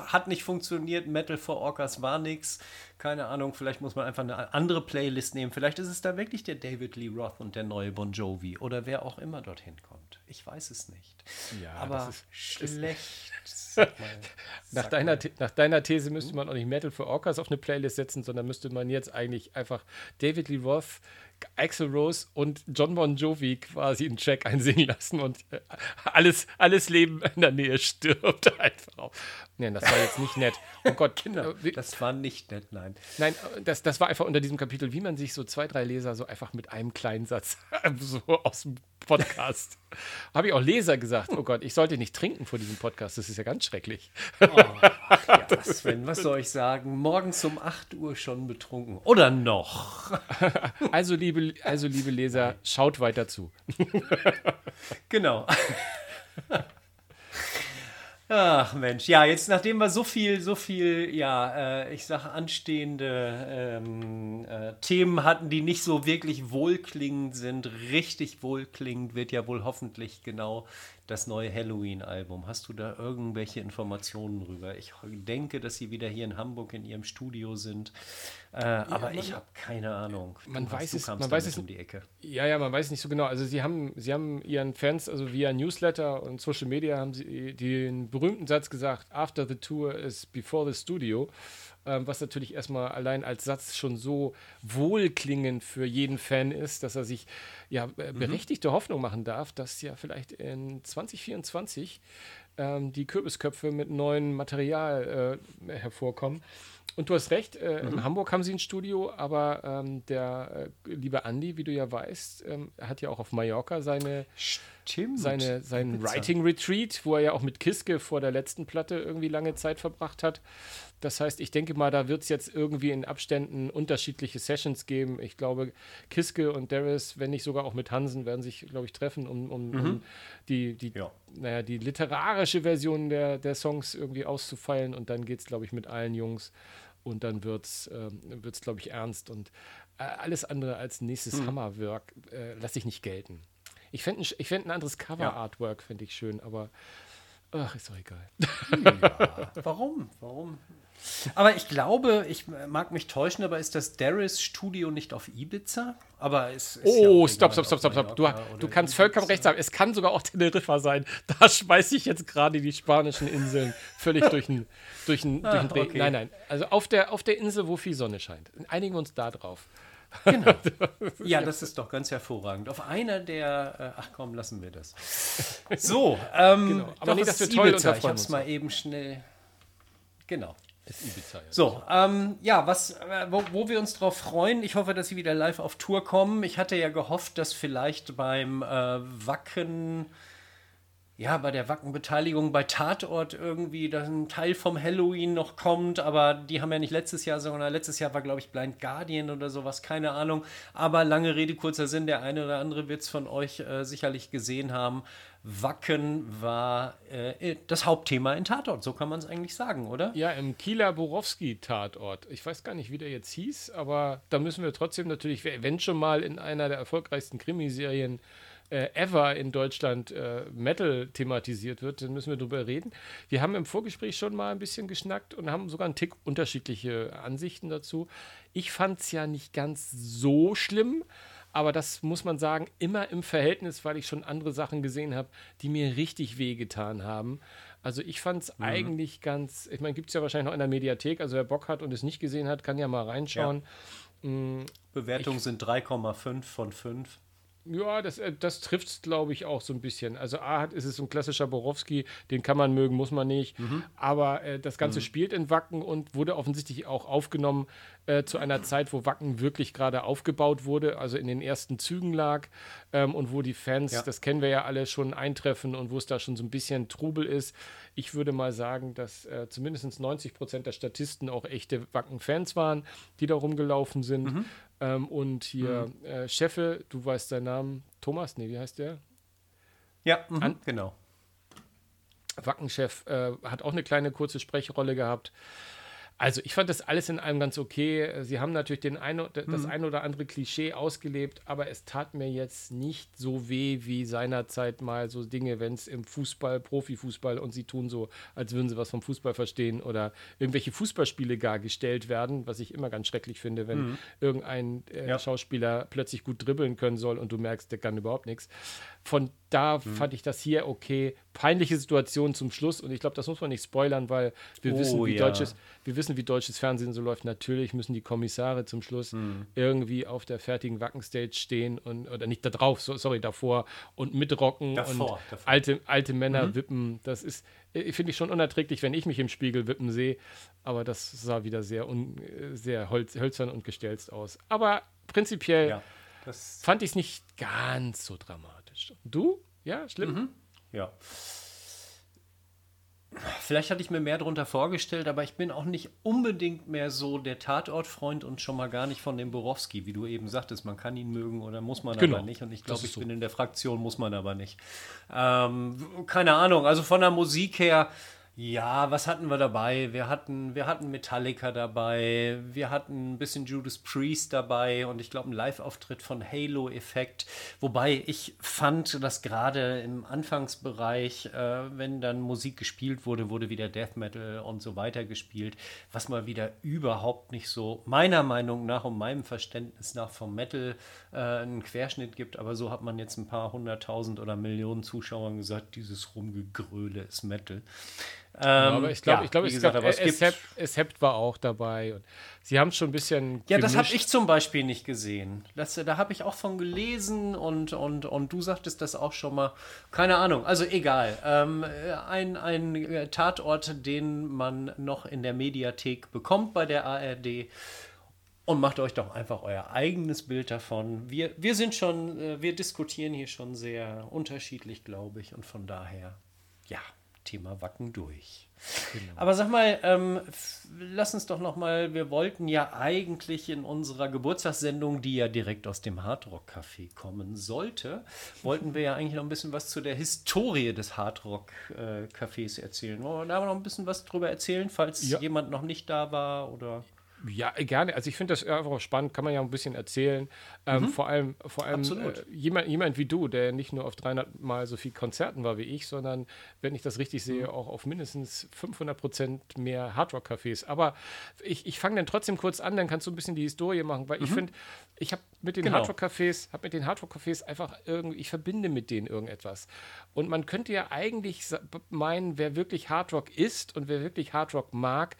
S2: hat nicht funktioniert. Metal for Orcas war nichts. Keine Ahnung, vielleicht muss man einfach eine andere Playlist nehmen. Vielleicht ist es da wirklich der David Lee Roth und der neue Bon Jovi oder wer auch immer dorthin kommt. Ich weiß es nicht.
S1: Ja,
S2: aber
S1: ist
S2: schlecht.
S1: Mal, nach, deiner, nach deiner These müsste man auch nicht Metal for Orcas auf eine Playlist setzen, sondern müsste man jetzt eigentlich einfach David Lee Roth, Axel Rose und John Bon Jovi quasi einen Track einsingen lassen und äh, alles, alles Leben in der Nähe stirbt einfach auf. Nein, das war jetzt nicht nett. Oh Gott,
S2: genau. Das war nicht nett, nein.
S1: Nein, das, das war einfach unter diesem Kapitel, wie man sich so zwei, drei Leser so einfach mit einem kleinen Satz so aus dem Podcast. Habe ich auch Leser gesagt, oh Gott, ich sollte nicht trinken vor diesem Podcast, das ist ja ganz schrecklich. Oh,
S2: ja, Sven, was soll ich sagen? Morgens um 8 Uhr schon betrunken. Oder noch.
S1: Also, liebe, also, liebe Leser, schaut weiter zu.
S2: Genau. Ach Mensch, ja, jetzt nachdem wir so viel, so viel, ja, äh, ich sage anstehende ähm, äh, Themen hatten, die nicht so wirklich wohlklingend sind, richtig wohlklingend wird ja wohl hoffentlich genau das neue Halloween-Album. Hast du da irgendwelche Informationen drüber? Ich denke, dass sie wieder hier in Hamburg in ihrem Studio sind, äh, ja, aber ich habe keine Ahnung.
S1: Man
S2: du,
S1: weiß
S2: du
S1: es, man weiß es
S2: um die Ecke.
S1: Ja, ja, man weiß nicht so genau. Also sie haben, sie haben ihren Fans, also via Newsletter und Social Media, haben sie den berühmten Satz gesagt: After the tour is before the studio ähm, was natürlich erstmal allein als Satz schon so wohlklingend für jeden Fan ist, dass er sich ja mhm. berechtigte Hoffnung machen darf, dass ja vielleicht in 2024 ähm, die Kürbisköpfe mit neuem Material äh, hervorkommen. Und du hast recht, äh, mhm. in Hamburg haben sie ein Studio, aber ähm, der äh, liebe Andi, wie du ja weißt, ähm, hat ja auch auf Mallorca seine,
S2: Stimmt.
S1: seine seinen Writing Retreat, wo er ja auch mit Kiske vor der letzten Platte irgendwie lange Zeit verbracht hat. Das heißt, ich denke mal, da wird es jetzt irgendwie in Abständen unterschiedliche Sessions geben. Ich glaube, Kiske und Darius, wenn nicht sogar auch mit Hansen, werden sich, glaube ich, treffen, um, um, mhm. um die, die, ja. naja, die literarische Version der, der Songs irgendwie auszufeilen. Und dann geht es, glaube ich, mit allen Jungs. Und dann wird es, äh, glaube ich, ernst. Und äh, alles andere als nächstes mhm. Hammerwork äh, lasse ich nicht gelten. Ich fände ich fänd ein anderes Cover-Artwork, ja. fände ich schön, aber ach, ist doch egal.
S2: Ja, warum? Warum? Aber ich glaube, ich mag mich täuschen, aber ist das Darius Studio nicht auf Ibiza? Aber es ist
S1: Oh, ja stopp, stopp, stopp, stopp, stopp. Du, du kannst vollkommen recht haben. Es kann sogar auch Teneriffa sein. Da schmeiße ich jetzt gerade die spanischen Inseln völlig durch den durch ein, ah, durch Dreh. Okay. Nein, nein. Also auf der, auf der Insel, wo viel Sonne scheint. Einigen wir uns da drauf.
S2: Genau. Ja, das ist doch ganz hervorragend. Auf einer der, äh, ach komm, lassen wir das. So, ähm, genau.
S1: aber nee, das wird toll.
S2: Ibiza. Ich hab's mal eben schnell. Genau. Ist Ibiza, ja. So, ähm, ja, was, äh, wo, wo, wir uns drauf freuen, ich hoffe, dass sie wieder live auf Tour kommen. Ich hatte ja gehofft, dass vielleicht beim äh, Wacken, ja, bei der Wacken-Beteiligung bei Tatort irgendwie ein Teil vom Halloween noch kommt, aber die haben ja nicht letztes Jahr, sondern letztes Jahr war, glaube ich, Blind Guardian oder sowas, keine Ahnung. Aber lange Rede, kurzer Sinn, der eine oder andere wird es von euch äh, sicherlich gesehen haben. Wacken war äh, das Hauptthema in Tatort, so kann man es eigentlich sagen, oder?
S1: Ja, im Kieler Borowski-Tatort. Ich weiß gar nicht, wie der jetzt hieß, aber da müssen wir trotzdem natürlich, wenn schon mal in einer der erfolgreichsten Krimiserien ever in Deutschland äh, Metal thematisiert wird, dann müssen wir drüber reden. Wir haben im Vorgespräch schon mal ein bisschen geschnackt und haben sogar einen Tick unterschiedliche Ansichten dazu. Ich fand es ja nicht ganz so schlimm, aber das muss man sagen, immer im Verhältnis, weil ich schon andere Sachen gesehen habe, die mir richtig wehgetan haben. Also ich fand es mhm. eigentlich ganz, ich meine, gibt es ja wahrscheinlich noch in der Mediathek, also wer Bock hat und es nicht gesehen hat, kann ja mal reinschauen.
S2: Ja. Mhm. Bewertungen ich, sind 3,5 von 5.
S1: Ja, das, äh, das trifft es, glaube ich, auch so ein bisschen. Also A hat, ist es so ein klassischer Borowski, den kann man mögen, muss man nicht. Mhm. Aber äh, das Ganze mhm. spielt in Wacken und wurde offensichtlich auch aufgenommen äh, zu einer Zeit, wo Wacken wirklich gerade aufgebaut wurde, also in den ersten Zügen lag ähm, und wo die Fans, ja. das kennen wir ja alle, schon eintreffen und wo es da schon so ein bisschen Trubel ist. Ich würde mal sagen, dass äh, zumindest 90 Prozent der Statisten auch echte Wacken-Fans waren, die da rumgelaufen sind. Mhm. Ähm, und hier mhm. äh, Chefe, du weißt deinen Namen, Thomas, nee, wie heißt der?
S2: Ja, An genau.
S1: Wackenchef äh, hat auch eine kleine kurze Sprechrolle gehabt. Also ich fand das alles in allem ganz okay. Sie haben natürlich den ein, das
S2: Mhm.
S1: ein oder andere Klischee ausgelebt, aber es tat mir jetzt nicht so weh wie seinerzeit mal so Dinge, wenn es im Fußball, Profifußball und sie tun so, als würden sie was vom Fußball verstehen oder irgendwelche Fußballspiele gar gestellt werden, was ich immer ganz schrecklich finde, wenn irgendein äh,
S2: Mhm. Ja.
S1: Schauspieler plötzlich gut dribbeln können soll und du merkst, der kann überhaupt nichts. Von da
S2: Mhm.
S1: fand ich das hier okay. Peinliche Situation zum Schluss und ich glaube, das muss man nicht spoilern, weil wir
S2: Oh,
S1: wissen, wie
S2: ja.
S1: deutsches, wir wissen, wie deutsches Fernsehen so läuft. Natürlich müssen die Kommissare zum Schluss
S2: Hm.
S1: irgendwie auf der fertigen Wackenstage stehen und oder nicht da drauf, so, sorry, davor und mitrocken
S2: Davor,
S1: und
S2: davor. Mhm.
S1: alte alte Männer wippen. Das ist äh, finde ich schon unerträglich, wenn ich mich im Spiegel wippen sehe, aber das sah wieder sehr un, äh, sehr holz, hölzern und gestelzt aus. Aber prinzipiell
S2: Ja. Das,
S1: fand ich es nicht ganz so dramatisch. Du? Ja, schlimm.
S2: Mhm. ja. Vielleicht hatte ich mir mehr darunter vorgestellt, aber ich bin auch nicht unbedingt mehr so der Tatortfreund und schon mal gar nicht von dem Borowski, wie du eben sagtest. Man kann ihn mögen oder muss man
S1: Genau.
S2: aber nicht. Und ich glaube, ich
S1: so.
S2: bin in der Fraktion, muss man aber nicht. Ähm, keine Ahnung, also von der Musik her, ja, was hatten wir dabei? Wir hatten, wir hatten Metallica dabei, wir hatten ein bisschen Judas Priest dabei und ich glaube einen Live-Auftritt von Halo Effekt. Wobei ich fand, dass gerade im Anfangsbereich, äh, wenn dann Musik gespielt wurde, wurde wieder Death Metal und so weiter gespielt, was mal wieder überhaupt nicht so meiner Meinung nach und meinem Verständnis nach vom Metal äh, einen Querschnitt gibt. Aber so hat man jetzt ein paar hunderttausend oder Millionen Zuschauern gesagt, dieses Rumgegröle ist Metal. Ähm,
S1: aber ich glaube,
S2: ja,
S1: ich glaube, es,
S2: aber es
S1: es. Sept, es Sept war auch dabei. Und sie haben schon ein bisschen.
S2: Ja, das habe
S1: gemischt.
S2: ich zum Beispiel nicht gesehen. Das, da habe ich auch von gelesen und, und, und du sagtest das auch schon mal. Keine Ahnung, also egal. Ähm, äh, ein, ein Tatort, den man noch in der Mediathek bekommt bei der ARD. Und macht euch doch einfach euer eigenes Bild davon. Wir, wir sind schon, äh, wir diskutieren hier schon sehr unterschiedlich, glaube ich. Und von daher, ja, Thema Wacken durch. Aber sag mal, ähm, lass uns doch noch mal, wir wollten ja eigentlich in unserer Geburtstagssendung, die ja direkt aus dem Hardrock Café kommen sollte, wollten wir ja eigentlich noch ein bisschen was zu der Historie des Hardrock äh, Cafés erzählen. Wollen wir da noch ein bisschen was drüber erzählen, falls
S1: Ja.
S2: jemand noch nicht da war oder
S1: Ja, gerne. Also ich finde das einfach auch spannend, kann man ja ein bisschen erzählen. Ähm, Vor allem, vor allem
S2: Mhm.
S1: Äh, jemand, jemand wie du, der nicht nur auf 300 Mal so viel Konzerten war wie ich, sondern, wenn ich das richtig
S2: Mhm.
S1: sehe, auch auf mindestens 500 Prozent mehr Hardrock-Cafés. Aber ich, ich fange dann trotzdem kurz an, dann kannst du ein bisschen die Historie machen, weil ich finde, ich habe mit den
S2: Mhm. Genau.
S1: Hardrock-Cafés, habe mit den Hardrock-Cafés einfach irgendwie, ich verbinde mit denen irgendetwas. Und man könnte ja eigentlich meinen, wer wirklich Hardrock ist und wer wirklich Hardrock mag,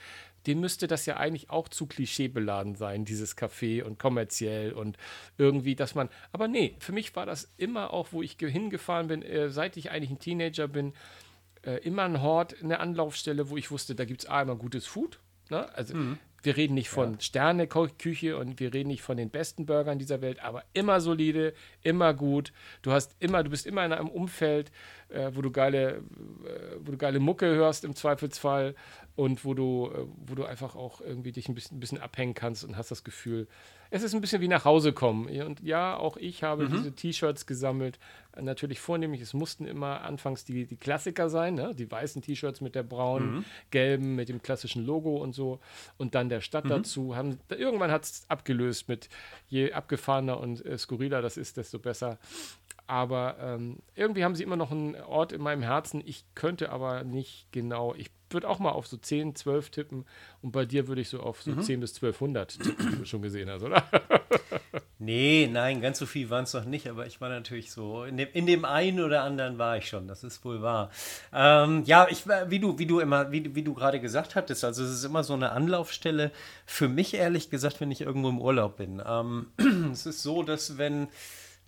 S1: dem müsste das ja eigentlich auch zu klischeebeladen sein, dieses Café und kommerziell und irgendwie, dass man. Aber nee, für mich war das immer auch, wo ich ge- hingefahren bin, äh, seit ich eigentlich ein Teenager bin, äh, immer ein Hort, eine Anlaufstelle, wo ich wusste, da gibt es einmal gutes Food. Ne? Also wir reden nicht von Sterne-Küche und wir reden nicht von den besten Burgern dieser Welt, aber immer solide, immer gut. Du hast immer, du bist immer in einem Umfeld, äh, wo du geile, äh, wo du geile Mucke hörst im Zweifelsfall und wo du, äh, wo du einfach auch irgendwie dich ein bisschen, ein bisschen abhängen kannst und hast das Gefühl, es ist ein bisschen wie nach Hause kommen. Und ja, auch ich habe diese T-Shirts gesammelt. Natürlich vornehmlich, es mussten immer anfangs die, die Klassiker sein, ne? die weißen T-Shirts mit der braunen, gelben, mit dem klassischen Logo und so. Und dann der Stadt dazu. Haben, irgendwann hat es abgelöst mit je abgefahrener und äh, skurriler das ist, desto besser. Aber ähm, irgendwie haben sie immer noch einen Ort in meinem Herzen. Ich könnte aber nicht genau. Ich würde auch mal auf so 10, 12 tippen. Und bei dir würde ich so auf so 10 bis 1200 tippen, wie du schon gesehen hast, oder?
S2: Nee, nein, ganz so viel waren es noch nicht, aber ich war natürlich so, in dem, in dem einen oder anderen war ich schon, das ist wohl wahr. Ähm, ja, ich war, wie du, wie du immer, wie, wie du gerade gesagt hattest, also es ist immer so eine Anlaufstelle für mich, ehrlich gesagt, wenn ich irgendwo im Urlaub bin. Ähm, es ist so, dass wenn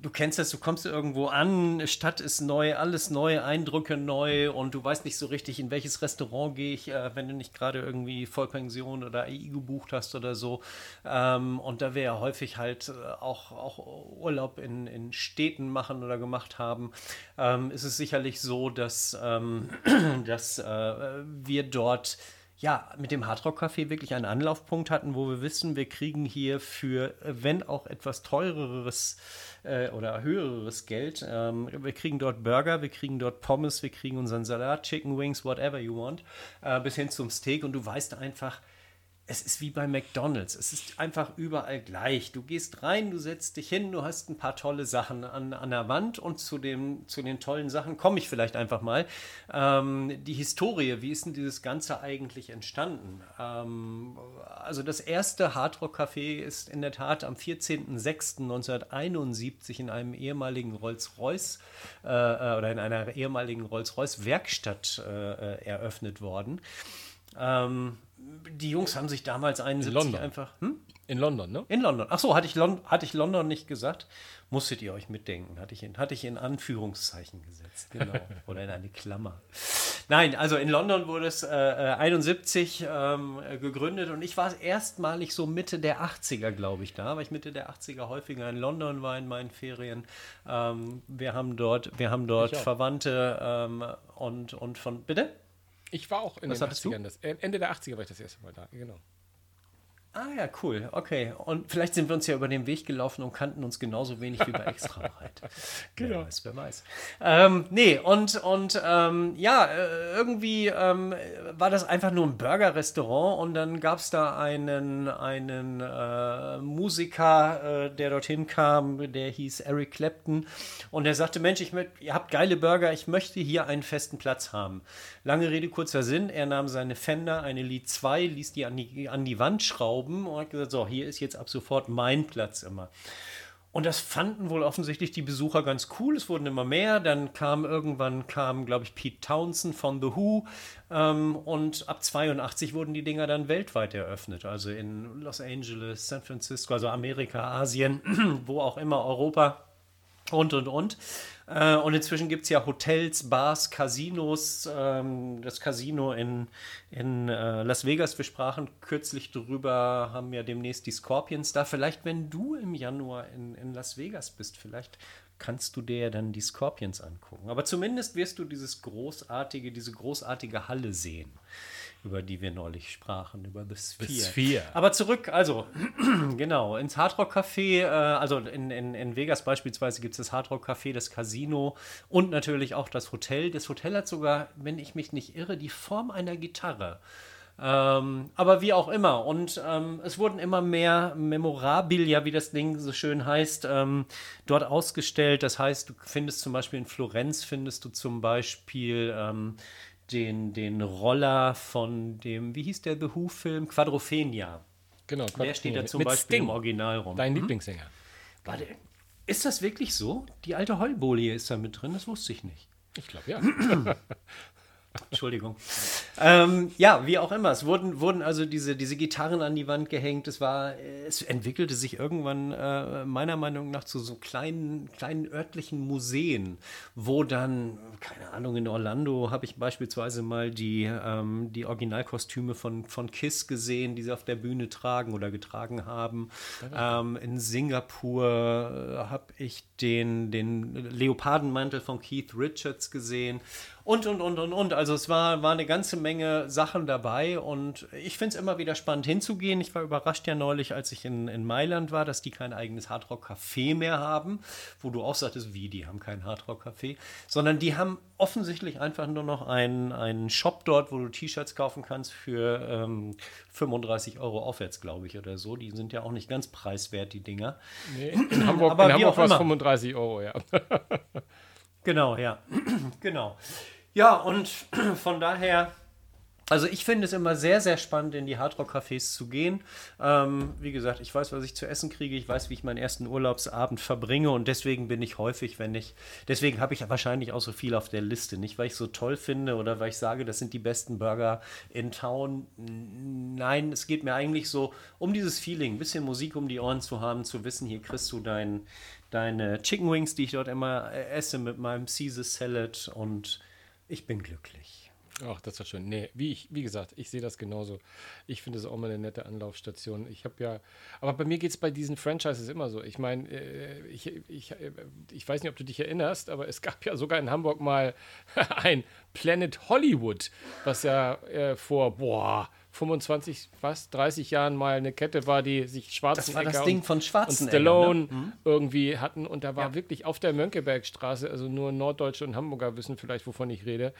S2: Du kennst das, du kommst irgendwo an, Stadt ist neu, alles neu, Eindrücke neu und du weißt nicht so richtig, in welches Restaurant gehe ich, äh, wenn du nicht gerade irgendwie Vollpension oder AI gebucht hast oder so. Ähm, und da wir ja häufig halt äh, auch, auch Urlaub in, in Städten machen oder gemacht haben, ähm, ist es sicherlich so, dass, ähm, dass äh, wir dort ja, mit dem Hardrock Café wirklich einen Anlaufpunkt hatten, wo wir wissen, wir kriegen hier für, wenn auch etwas teureres äh, oder höheres Geld, ähm, wir kriegen dort Burger, wir kriegen dort Pommes, wir kriegen unseren Salat, Chicken Wings, whatever you want, äh, bis hin zum Steak. Und du weißt einfach, es ist wie bei McDonalds. Es ist einfach überall gleich. Du gehst rein, du setzt dich hin, du hast ein paar tolle Sachen an, an der Wand und zu, dem, zu den tollen Sachen komme ich vielleicht einfach mal. Ähm, die Historie, wie ist denn dieses Ganze eigentlich entstanden? Ähm, also das erste Hardrock-Café ist in der Tat am 14.06.1971 in einem ehemaligen Rolls-Royce äh, äh, oder in einer ehemaligen Rolls-Royce-Werkstatt äh, eröffnet worden. Ähm, die Jungs haben sich damals 71
S1: London.
S2: einfach. Hm?
S1: In London, ne?
S2: In London. Ach so, hatte ich, Lon hatte ich London nicht gesagt? Musstet ihr euch mitdenken. Hatte ich in, hatte ich in Anführungszeichen gesetzt. Genau. Oder in eine Klammer. Nein, also in London wurde es äh, 71 ähm, gegründet und ich war erstmalig so Mitte der 80er, glaube ich, da, weil ich Mitte der 80er häufiger in London war in meinen Ferien. Ähm, wir haben dort, wir haben dort Verwandte ähm, und, und von. Bitte?
S1: Ich war auch in
S2: Was
S1: den
S2: hattest du?
S1: 80ern. Das, äh, Ende der 80er war ich das erste Mal da, genau.
S2: Ah ja, cool. Okay. Und vielleicht sind wir uns ja über den Weg gelaufen und kannten uns genauso wenig wie bei Extrabreit.
S1: Genau.
S2: Wer weiß, wer weiß. Ähm, nee, und, und ähm, ja, äh, irgendwie ähm, war das einfach nur ein Burger-Restaurant und dann gab es da einen, einen äh, Musiker, äh, der dorthin kam, der hieß Eric Clapton und der sagte, Mensch, ich ihr habt geile Burger, ich möchte hier einen festen Platz haben. Lange Rede, kurzer Sinn, er nahm seine Fender, eine Lead 2, ließ die an die, an die Wand schrauben und hat gesagt, so, hier ist jetzt ab sofort mein Platz immer. Und das fanden wohl offensichtlich die Besucher ganz cool. Es wurden immer mehr. Dann kam irgendwann, kam, glaube ich, Pete Townsend von The Who. Ähm, und ab 82 wurden die Dinger dann weltweit eröffnet. Also in Los Angeles, San Francisco, also Amerika, Asien, wo auch immer, Europa und und und. Äh, und inzwischen gibt es ja Hotels, Bars, Casinos. Ähm, das Casino in, in äh, Las Vegas, wir sprachen kürzlich drüber, haben ja demnächst die Scorpions da. Vielleicht, wenn du im Januar in, in Las Vegas bist, vielleicht kannst du dir dann die Scorpions angucken. Aber zumindest wirst du dieses großartige, diese großartige Halle sehen, über die wir neulich sprachen, über The Sphere.
S1: Sphere.
S2: Aber zurück, also, genau, ins Hardrock Café, äh, also in, in, in Vegas beispielsweise gibt es das Hardrock Café, das Casino und natürlich auch das Hotel. Das Hotel hat sogar, wenn ich mich nicht irre, die Form einer Gitarre. Ähm, aber wie auch immer. Und ähm, es wurden immer mehr Memorabilia, wie das Ding so schön heißt, ähm, dort ausgestellt. Das heißt, du findest zum Beispiel in Florenz, findest du zum Beispiel ähm, den, den Roller von dem, wie hieß der The Who-Film? Quadrophenia.
S1: Genau.
S2: Der steht da zum
S1: Mit
S2: Beispiel
S1: Sting,
S2: im Original rum.
S1: dein Lieblingssänger.
S2: Warte, ist das wirklich so? Die alte Heulbolie ist da mit drin? Das wusste ich nicht.
S1: Ich glaube, ja.
S2: Entschuldigung. ähm, ja, wie auch immer. Es wurden, wurden also diese, diese Gitarren an die Wand gehängt. Es war, es entwickelte sich irgendwann äh, meiner Meinung nach zu so kleinen, kleinen örtlichen Museen, wo dann, keine Ahnung, in Orlando habe ich beispielsweise mal die, ähm, die Originalkostüme von, von Kiss gesehen, die sie auf der Bühne tragen oder getragen haben. Ähm, in Singapur äh, habe ich den, den Leopardenmantel von Keith Richards gesehen. Und, und, und, und, und. Also es war, war eine ganze Menge Sachen dabei und ich finde es immer wieder spannend hinzugehen. Ich war überrascht ja neulich, als ich in, in Mailand war, dass die kein eigenes Hardrock-Café mehr haben, wo du auch sagtest, wie, die haben kein Hardrock-Café, sondern die haben offensichtlich einfach nur noch einen, einen Shop dort, wo du T-Shirts kaufen kannst für ähm, 35 Euro aufwärts, glaube ich, oder so. Die sind ja auch nicht ganz preiswert, die Dinger.
S1: Nee, in Hamburg,
S2: Aber
S1: in Hamburg war es
S2: immer.
S1: 35 Euro, ja.
S2: Genau, ja. genau. Ja, und von daher, also ich finde es immer sehr, sehr spannend, in die Hardrock-Cafés zu gehen. Ähm, wie gesagt, ich weiß, was ich zu essen kriege, ich weiß, wie ich meinen ersten Urlaubsabend verbringe und deswegen bin ich häufig, wenn ich, deswegen habe ich wahrscheinlich auch so viel auf der Liste. Nicht, weil ich so toll finde oder weil ich sage, das sind die besten Burger in Town. Nein, es geht mir eigentlich so um dieses Feeling, ein bisschen Musik um die Ohren zu haben, zu wissen, hier kriegst du dein, deine Chicken Wings, die ich dort immer äh, esse mit meinem Caesar Salad und ich bin glücklich.
S1: Ach, das war schön. Nee, wie, ich, wie gesagt, ich sehe das genauso. Ich finde es auch mal eine nette Anlaufstation. Ich habe ja, aber bei mir geht es bei diesen Franchises immer so. Ich meine, äh, ich, ich, äh, ich weiß nicht, ob du dich erinnerst, aber es gab ja sogar in Hamburg mal ein Planet Hollywood, was ja äh, vor, boah, 25, was, 30 Jahren mal eine Kette war, die sich Schwarzenegger
S2: das war das Ding von Schwarzenegger,
S1: und Stallone ne? mhm. irgendwie hatten. Und da war ja. wirklich auf der Mönckebergstraße, also nur Norddeutsche und Hamburger wissen vielleicht, wovon ich rede,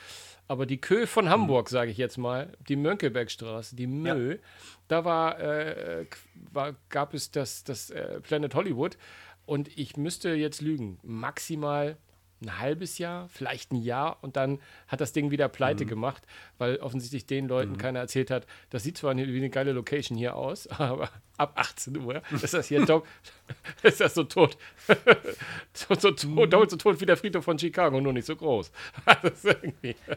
S1: aber die Kö von Hamburg, mhm. sage ich jetzt mal, die Mönckebergstraße, die Mö, ja. da war, äh, war, gab es das, das äh, Planet Hollywood. Und ich müsste jetzt lügen, maximal ein halbes Jahr, vielleicht ein Jahr und dann hat das Ding wieder pleite mhm. gemacht, weil offensichtlich den Leuten mhm. keiner erzählt hat, das sieht zwar wie eine geile Location hier aus, aber ab 18 Uhr ist das hier top, ist das so tot, so, so, so, mhm. doppelt so tot wie der Friedhof von Chicago, nur nicht so groß.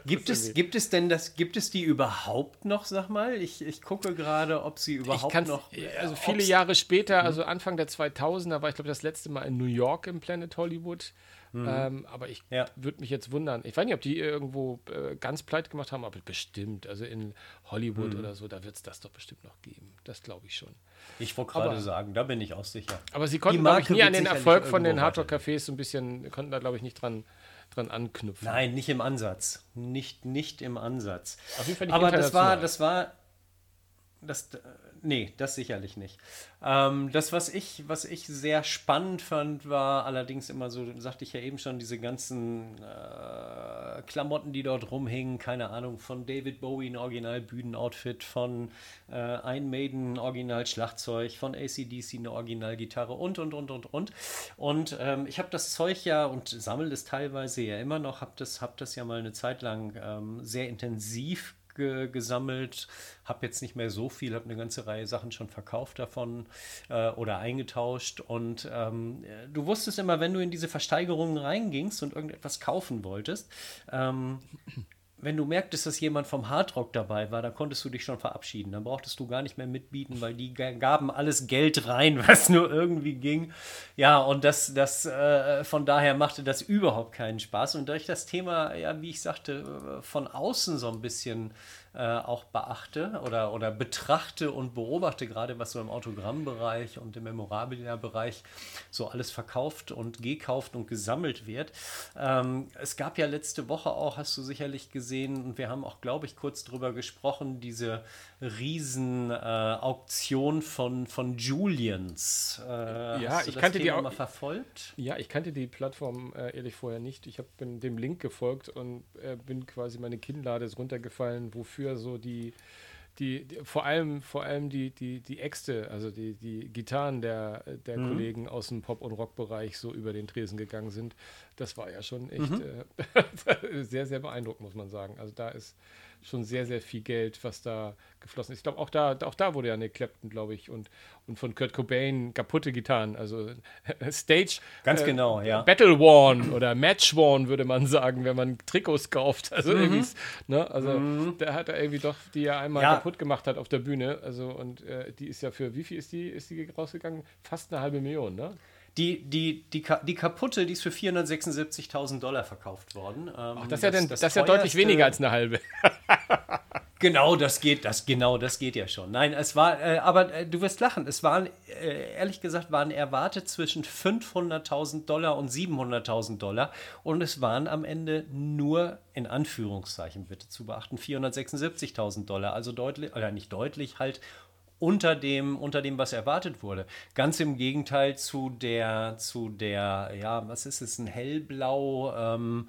S2: gibt, es, gibt es denn das, gibt es die überhaupt noch, sag mal? Ich, ich gucke gerade, ob sie überhaupt noch.
S1: Also viele Jahre später, mhm. also Anfang der 2000er war ich glaube das letzte Mal in New York im Planet Hollywood. Mhm. Ähm, aber ich ja. würde mich jetzt wundern. Ich weiß nicht, ob die irgendwo äh, ganz pleite gemacht haben, aber bestimmt. Also in Hollywood mhm. oder so, da wird es das doch bestimmt noch geben. Das glaube ich schon.
S2: Ich wollte gerade sagen, da bin ich auch sicher.
S1: Aber sie konnten, glaube ich, nie an den Erfolg von den Hardrock-Cafés so ein bisschen, konnten da, glaube ich, nicht dran dran anknüpfen.
S2: Nein, nicht im Ansatz. Nicht, nicht im Ansatz. Aber das war, das war, das, Nee, das sicherlich nicht. Ähm, das, was ich, was ich sehr spannend fand, war allerdings immer so, sagte ich ja eben schon, diese ganzen äh, Klamotten, die dort rumhingen, keine Ahnung, von David Bowie ein Original-Bühnenoutfit, von äh, Iron Maiden ein Original-Schlagzeug, von ACDC eine Original-Gitarre und, und, und, und, und. Und ähm, ich habe das Zeug ja und sammle es teilweise ja immer noch, habe das, hab das ja mal eine Zeit lang ähm, sehr intensiv gesammelt, habe jetzt nicht mehr so viel, habe eine ganze Reihe Sachen schon verkauft davon äh, oder eingetauscht. Und ähm, du wusstest immer, wenn du in diese Versteigerungen reingingst und irgendetwas kaufen wolltest, ähm, wenn du merktest, dass jemand vom Hardrock dabei war, dann konntest du dich schon verabschieden. Dann brauchtest du gar nicht mehr mitbieten, weil die gaben alles Geld rein, was nur irgendwie ging. Ja, und das, das äh, von daher machte das überhaupt keinen Spaß. Und durch das Thema, ja, wie ich sagte, äh, von außen so ein bisschen äh, auch beachte oder, oder betrachte und beobachte, gerade was so im Autogrammbereich und im Memorabilia-Bereich so alles verkauft und gekauft und gesammelt wird. Ähm, es gab ja letzte Woche auch, hast du sicherlich gesehen, und wir haben auch, glaube ich, kurz drüber gesprochen, diese Riesen-Auktion äh, von, von Julians.
S1: Äh, ja, ich kannte Thema die auch. verfolgt? Ja, ich kannte die Plattform äh, ehrlich vorher nicht. Ich habe dem Link gefolgt und äh, bin quasi meine Kinnlade ist runtergefallen, wofür für so die, die, die, vor allem, vor allem die, die, die Äxte, also die, die Gitarren der, der mhm. Kollegen aus dem Pop- und Rockbereich so über den Tresen gegangen sind. Das war ja schon echt mhm. äh, sehr, sehr beeindruckend, muss man sagen. Also da ist schon sehr, sehr viel Geld, was da geflossen ist. Ich glaube, auch da, auch da wurde ja eine Clapton, glaube ich, und, und von Kurt Cobain kaputte Gitarren. Also Stage.
S2: Ganz äh, genau, ja.
S1: Battle Worn oder Match Worn, würde man sagen, wenn man Trikots kauft. Also mhm. irgendwie, ne, also mhm. der hat er irgendwie doch, die er einmal ja. kaputt gemacht hat auf der Bühne. Also und äh, die ist ja für, wie viel ist die, ist die rausgegangen? Fast eine halbe Million, ne?
S2: Die, die, die, die kaputte, die ist für 476.000 Dollar verkauft worden. Ähm,
S1: Ach, das ist ja, denn, das, das, das ja deutlich weniger als eine halbe.
S2: genau, das geht, das, genau, das geht ja schon. Nein, es war, äh, aber äh, du wirst lachen, es waren, äh, ehrlich gesagt, waren erwartet zwischen 500.000 Dollar und 700.000 Dollar und es waren am Ende nur, in Anführungszeichen bitte zu beachten, 476.000 Dollar, also deutlich, oder nicht deutlich, halt unter dem, unter dem, was erwartet wurde. Ganz im Gegenteil zu der, zu der, ja, was ist es, ein hellblau, ähm,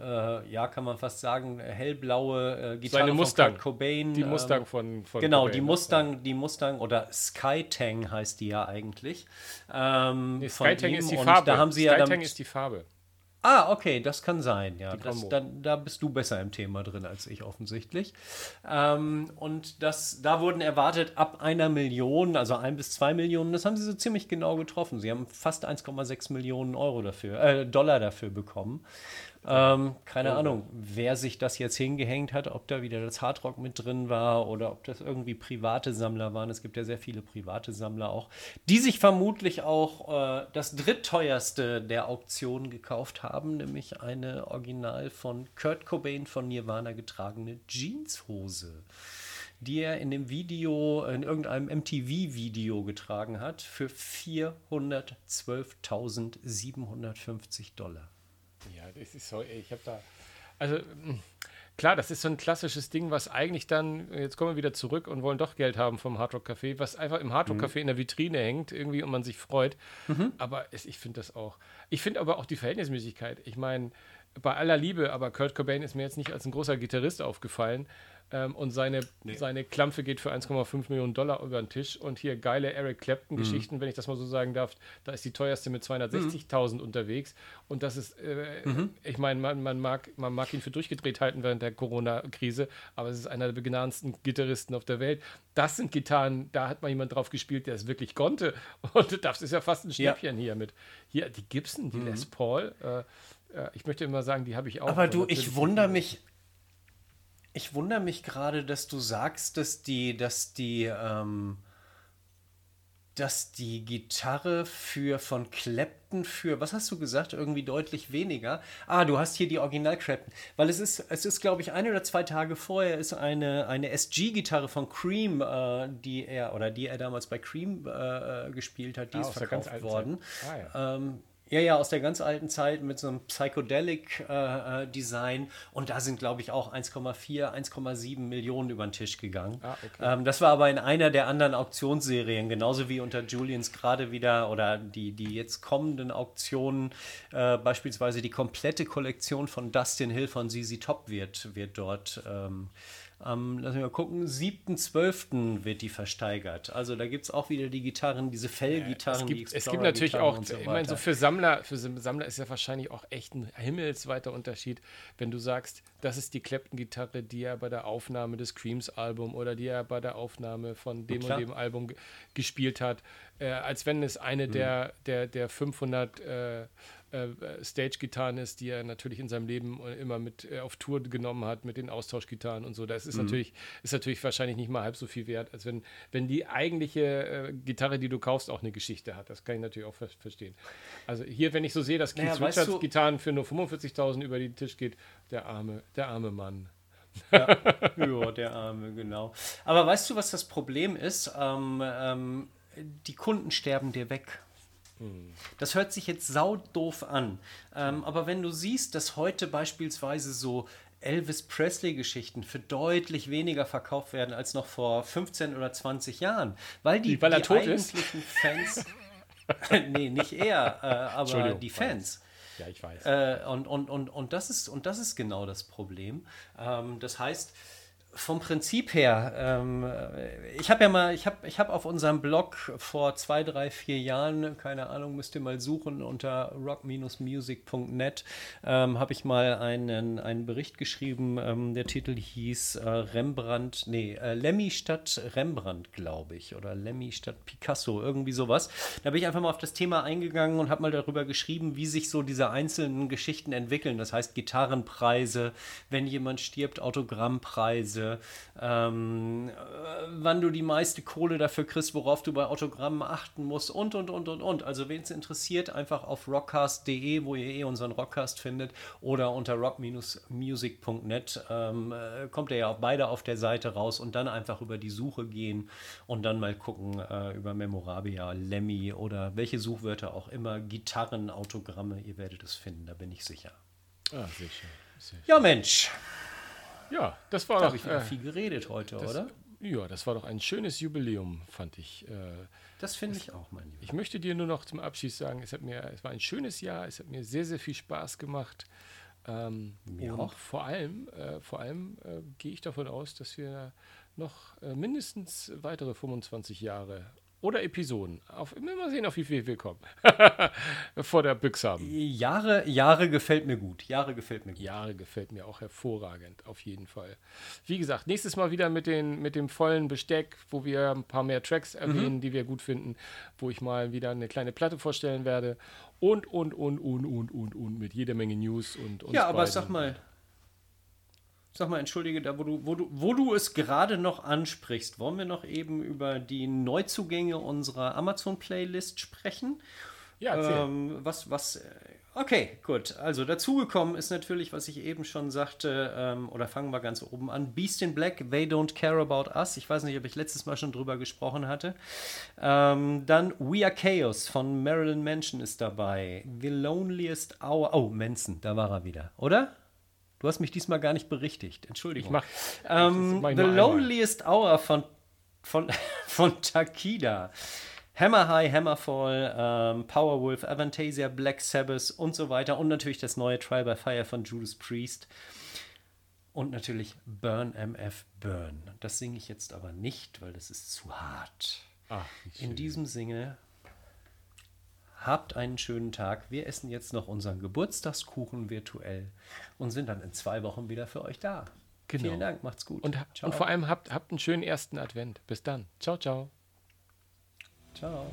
S2: äh, ja, kann man fast sagen, hellblaue
S1: äh, Gitarre Seine Mustang, von
S2: Cobain.
S1: Die ähm, Mustang von, von
S2: Genau, Cobain, die Mustang, ja. die Mustang oder Skytang heißt die ja eigentlich.
S1: Ähm, nee, Skytang ist die Farbe.
S2: Da haben sie
S1: Skytang
S2: ja
S1: ist die Farbe.
S2: Ah, okay, das kann sein. Ja, das, dann, da bist du besser im Thema drin als ich offensichtlich. Ähm, und das, da wurden erwartet ab einer Million, also ein bis zwei Millionen. Das haben sie so ziemlich genau getroffen. Sie haben fast 1,6 Millionen Euro dafür, äh, Dollar dafür bekommen. Ähm, keine oh. Ahnung, wer sich das jetzt hingehängt hat, ob da wieder das Hardrock mit drin war oder ob das irgendwie private Sammler waren. Es gibt ja sehr viele private Sammler auch, die sich vermutlich auch äh, das drittteuerste der Auktion gekauft haben, nämlich eine original von Kurt Cobain von Nirvana getragene Jeanshose die er in dem Video, in irgendeinem MTV-Video getragen hat, für 412.750 Dollar.
S1: Ja, das ist so, ich habe da, also hm, klar, das ist so ein klassisches Ding, was eigentlich dann, jetzt kommen wir wieder zurück und wollen doch Geld haben vom Hardrock Café, was einfach im Hardrock Café mhm. in der Vitrine hängt, irgendwie und man sich freut. Mhm. Aber es, ich finde das auch. Ich finde aber auch die Verhältnismäßigkeit. Ich meine, bei aller Liebe, aber Kurt Cobain ist mir jetzt nicht als ein großer Gitarrist aufgefallen. Ähm, und seine, nee. seine Klampfe geht für 1,5 Millionen Dollar über den Tisch. Und hier geile Eric Clapton-Geschichten, mhm. wenn ich das mal so sagen darf. Da ist die teuerste mit 260.000 mhm. unterwegs. Und das ist, äh, mhm. ich meine, man, man, mag, man mag ihn für durchgedreht halten während der Corona-Krise, aber es ist einer der begnadendsten Gitarristen auf der Welt. Das sind Gitarren, da hat mal jemand drauf gespielt, der es wirklich konnte. Und das ist ja fast ein Schnäppchen ja. hier mit. Hier, die Gibson, die mhm. Les Paul. Äh, äh, ich möchte immer sagen, die habe ich auch.
S2: Aber du, ich wundere mich, ich wundere mich gerade, dass du sagst, dass die, dass die, ähm, dass die Gitarre für von Clapton für, was hast du gesagt, irgendwie deutlich weniger. Ah, du hast hier die Original Clapton. Weil es ist, es ist, glaube ich, ein oder zwei Tage vorher ist eine, eine SG-Gitarre von Cream, äh, die er, oder die er damals bei Cream äh, äh gespielt hat, die ah, ist verkauft worden. Ah, ja. ähm, ja, ja, aus der ganz alten Zeit mit so einem Psychedelic-Design. Äh, äh und da sind, glaube ich, auch 1,4, 1,7 Millionen über den Tisch gegangen. Ah, okay. ähm, das war aber in einer der anderen Auktionsserien, genauso wie unter Julians gerade wieder oder die, die jetzt kommenden Auktionen, äh, beispielsweise die komplette Kollektion von Dustin Hill von ZZ Top wird, wird dort ähm, am, lass mich mal gucken, 7.12. wird die versteigert. Also da gibt es auch wieder die Gitarren, diese Fellgitarren.
S1: Es gibt, es gibt natürlich auch, so ich meine, so für Sammler, für Sammler ist ja wahrscheinlich auch echt ein himmelsweiter Unterschied, wenn du sagst, das ist die Clapton-Gitarre, die er bei der Aufnahme des Creams-Album oder die er bei der Aufnahme von dem und dem Album gespielt hat, äh, als wenn es eine mhm. der, der, der 500 äh, äh, Stage-Gitarren ist, die er natürlich in seinem Leben immer mit äh, auf Tour genommen hat, mit den Austauschgitarren und so. Das ist, mhm. natürlich, ist natürlich wahrscheinlich nicht mal halb so viel wert, als wenn, wenn die eigentliche äh, Gitarre, die du kaufst, auch eine Geschichte hat. Das kann ich natürlich auch ver verstehen. Also hier, wenn ich so sehe, dass Keith naja, Richards weißt Gitarren für nur 45.000 über den Tisch geht, der arme, der arme Mann.
S2: ja, ja, der Arme, genau. Aber weißt du, was das Problem ist? Ähm, ähm, die Kunden sterben dir weg. Das hört sich jetzt saudoof an. Ähm, aber wenn du siehst, dass heute beispielsweise so Elvis Presley-Geschichten für deutlich weniger verkauft werden als noch vor 15 oder 20 Jahren, weil die,
S1: weil
S2: die eigentlichen ist? Fans. nee, nicht er, äh, aber die Fans.
S1: Ja, ich weiß.
S2: Äh, und, und, und, und, das ist, und das ist genau das Problem. Ähm, das heißt, vom Prinzip her, ähm, ich habe ja mal, ich habe ich hab auf unserem Blog vor zwei, drei, vier Jahren, keine Ahnung, müsst ihr mal suchen, unter rock-music.net, ähm, habe ich mal einen, einen Bericht geschrieben, ähm, der Titel hieß äh, Rembrandt, nee, äh, Lemmy statt Rembrandt, glaube ich, oder Lemmy statt Picasso, irgendwie sowas. Da bin ich einfach mal auf das Thema eingegangen und habe mal darüber geschrieben, wie sich so diese einzelnen Geschichten entwickeln. Das heißt Gitarrenpreise, wenn jemand stirbt, Autogrammpreise, ähm, wann du die meiste Kohle dafür kriegst, worauf du bei Autogrammen achten musst und, und, und, und, und. Also wen es interessiert, einfach auf rockcast.de, wo ihr eh unseren Rockcast findet, oder unter rock-music.net ähm, äh, kommt ihr ja auch beide auf der Seite raus und dann einfach über die Suche gehen und dann mal gucken äh, über Memorabia, Lemmy oder welche Suchwörter auch immer, Gitarren, Autogramme, ihr werdet es finden, da bin ich sicher.
S1: Ah, sicher. sicher.
S2: Ja, Mensch.
S1: Ja, das war
S2: da doch. ich äh, viel geredet heute,
S1: das,
S2: oder?
S1: Ja, das war doch ein schönes Jubiläum, fand ich. Äh,
S2: das finde ich auch, mein Lieber.
S1: Ich möchte dir nur noch zum Abschluss sagen, es, hat mir, es war ein schönes Jahr, es hat mir sehr, sehr viel Spaß gemacht. Ähm, mir und auch. Vor allem, äh, vor allem äh, gehe ich davon aus, dass wir noch äh, mindestens weitere 25 Jahre oder Episoden. Auf, mal sehen, auf wie viel wir kommen. Vor der Büchse haben.
S2: Jahre, Jahre gefällt mir gut. Jahre gefällt mir gut.
S1: Jahre gefällt mir auch hervorragend, auf jeden Fall. Wie gesagt, nächstes Mal wieder mit, den, mit dem vollen Besteck, wo wir ein paar mehr Tracks mhm. erwähnen, mhm. die wir gut finden, wo ich mal wieder eine kleine Platte vorstellen werde. Und, und, und, und, und, und, und, mit jeder Menge News und.
S2: Ja, aber beiden. sag mal, Sag mal, entschuldige, da wo du, wo du, wo du es gerade noch ansprichst, wollen wir noch eben über die Neuzugänge unserer Amazon-Playlist sprechen?
S1: Ja, erzähl. Ähm,
S2: was, was, äh, okay, gut. Also dazugekommen ist natürlich, was ich eben schon sagte, ähm, oder fangen wir ganz oben an, Beast in Black, They Don't Care About Us. Ich weiß nicht, ob ich letztes Mal schon drüber gesprochen hatte. Ähm, dann We Are Chaos von Marilyn Manson ist dabei. The Loneliest Hour, oh, Manson, da war er wieder, oder? Du hast mich diesmal gar nicht berichtigt. Entschuldigung.
S1: Mach,
S2: ähm,
S1: mach
S2: The
S1: nur einmal.
S2: Loneliest Hour von, von, von Takida. Hammer High, Hammerfall, ähm, Powerwolf, Avantasia, Black Sabbath und so weiter. Und natürlich das neue Trial by Fire von Judas Priest. Und natürlich Burn MF Burn. Das singe ich jetzt aber nicht, weil das ist zu hart.
S1: Ach.
S2: In diesem Sinne, habt einen schönen Tag. Wir essen jetzt noch unseren Geburtstagskuchen virtuell und sind dann in zwei Wochen wieder für euch da.
S1: Genau.
S2: Vielen Dank, macht's gut.
S1: Und, und vor allem habt, habt einen schönen ersten Advent. Bis dann. Ciao, ciao.
S2: Ciao.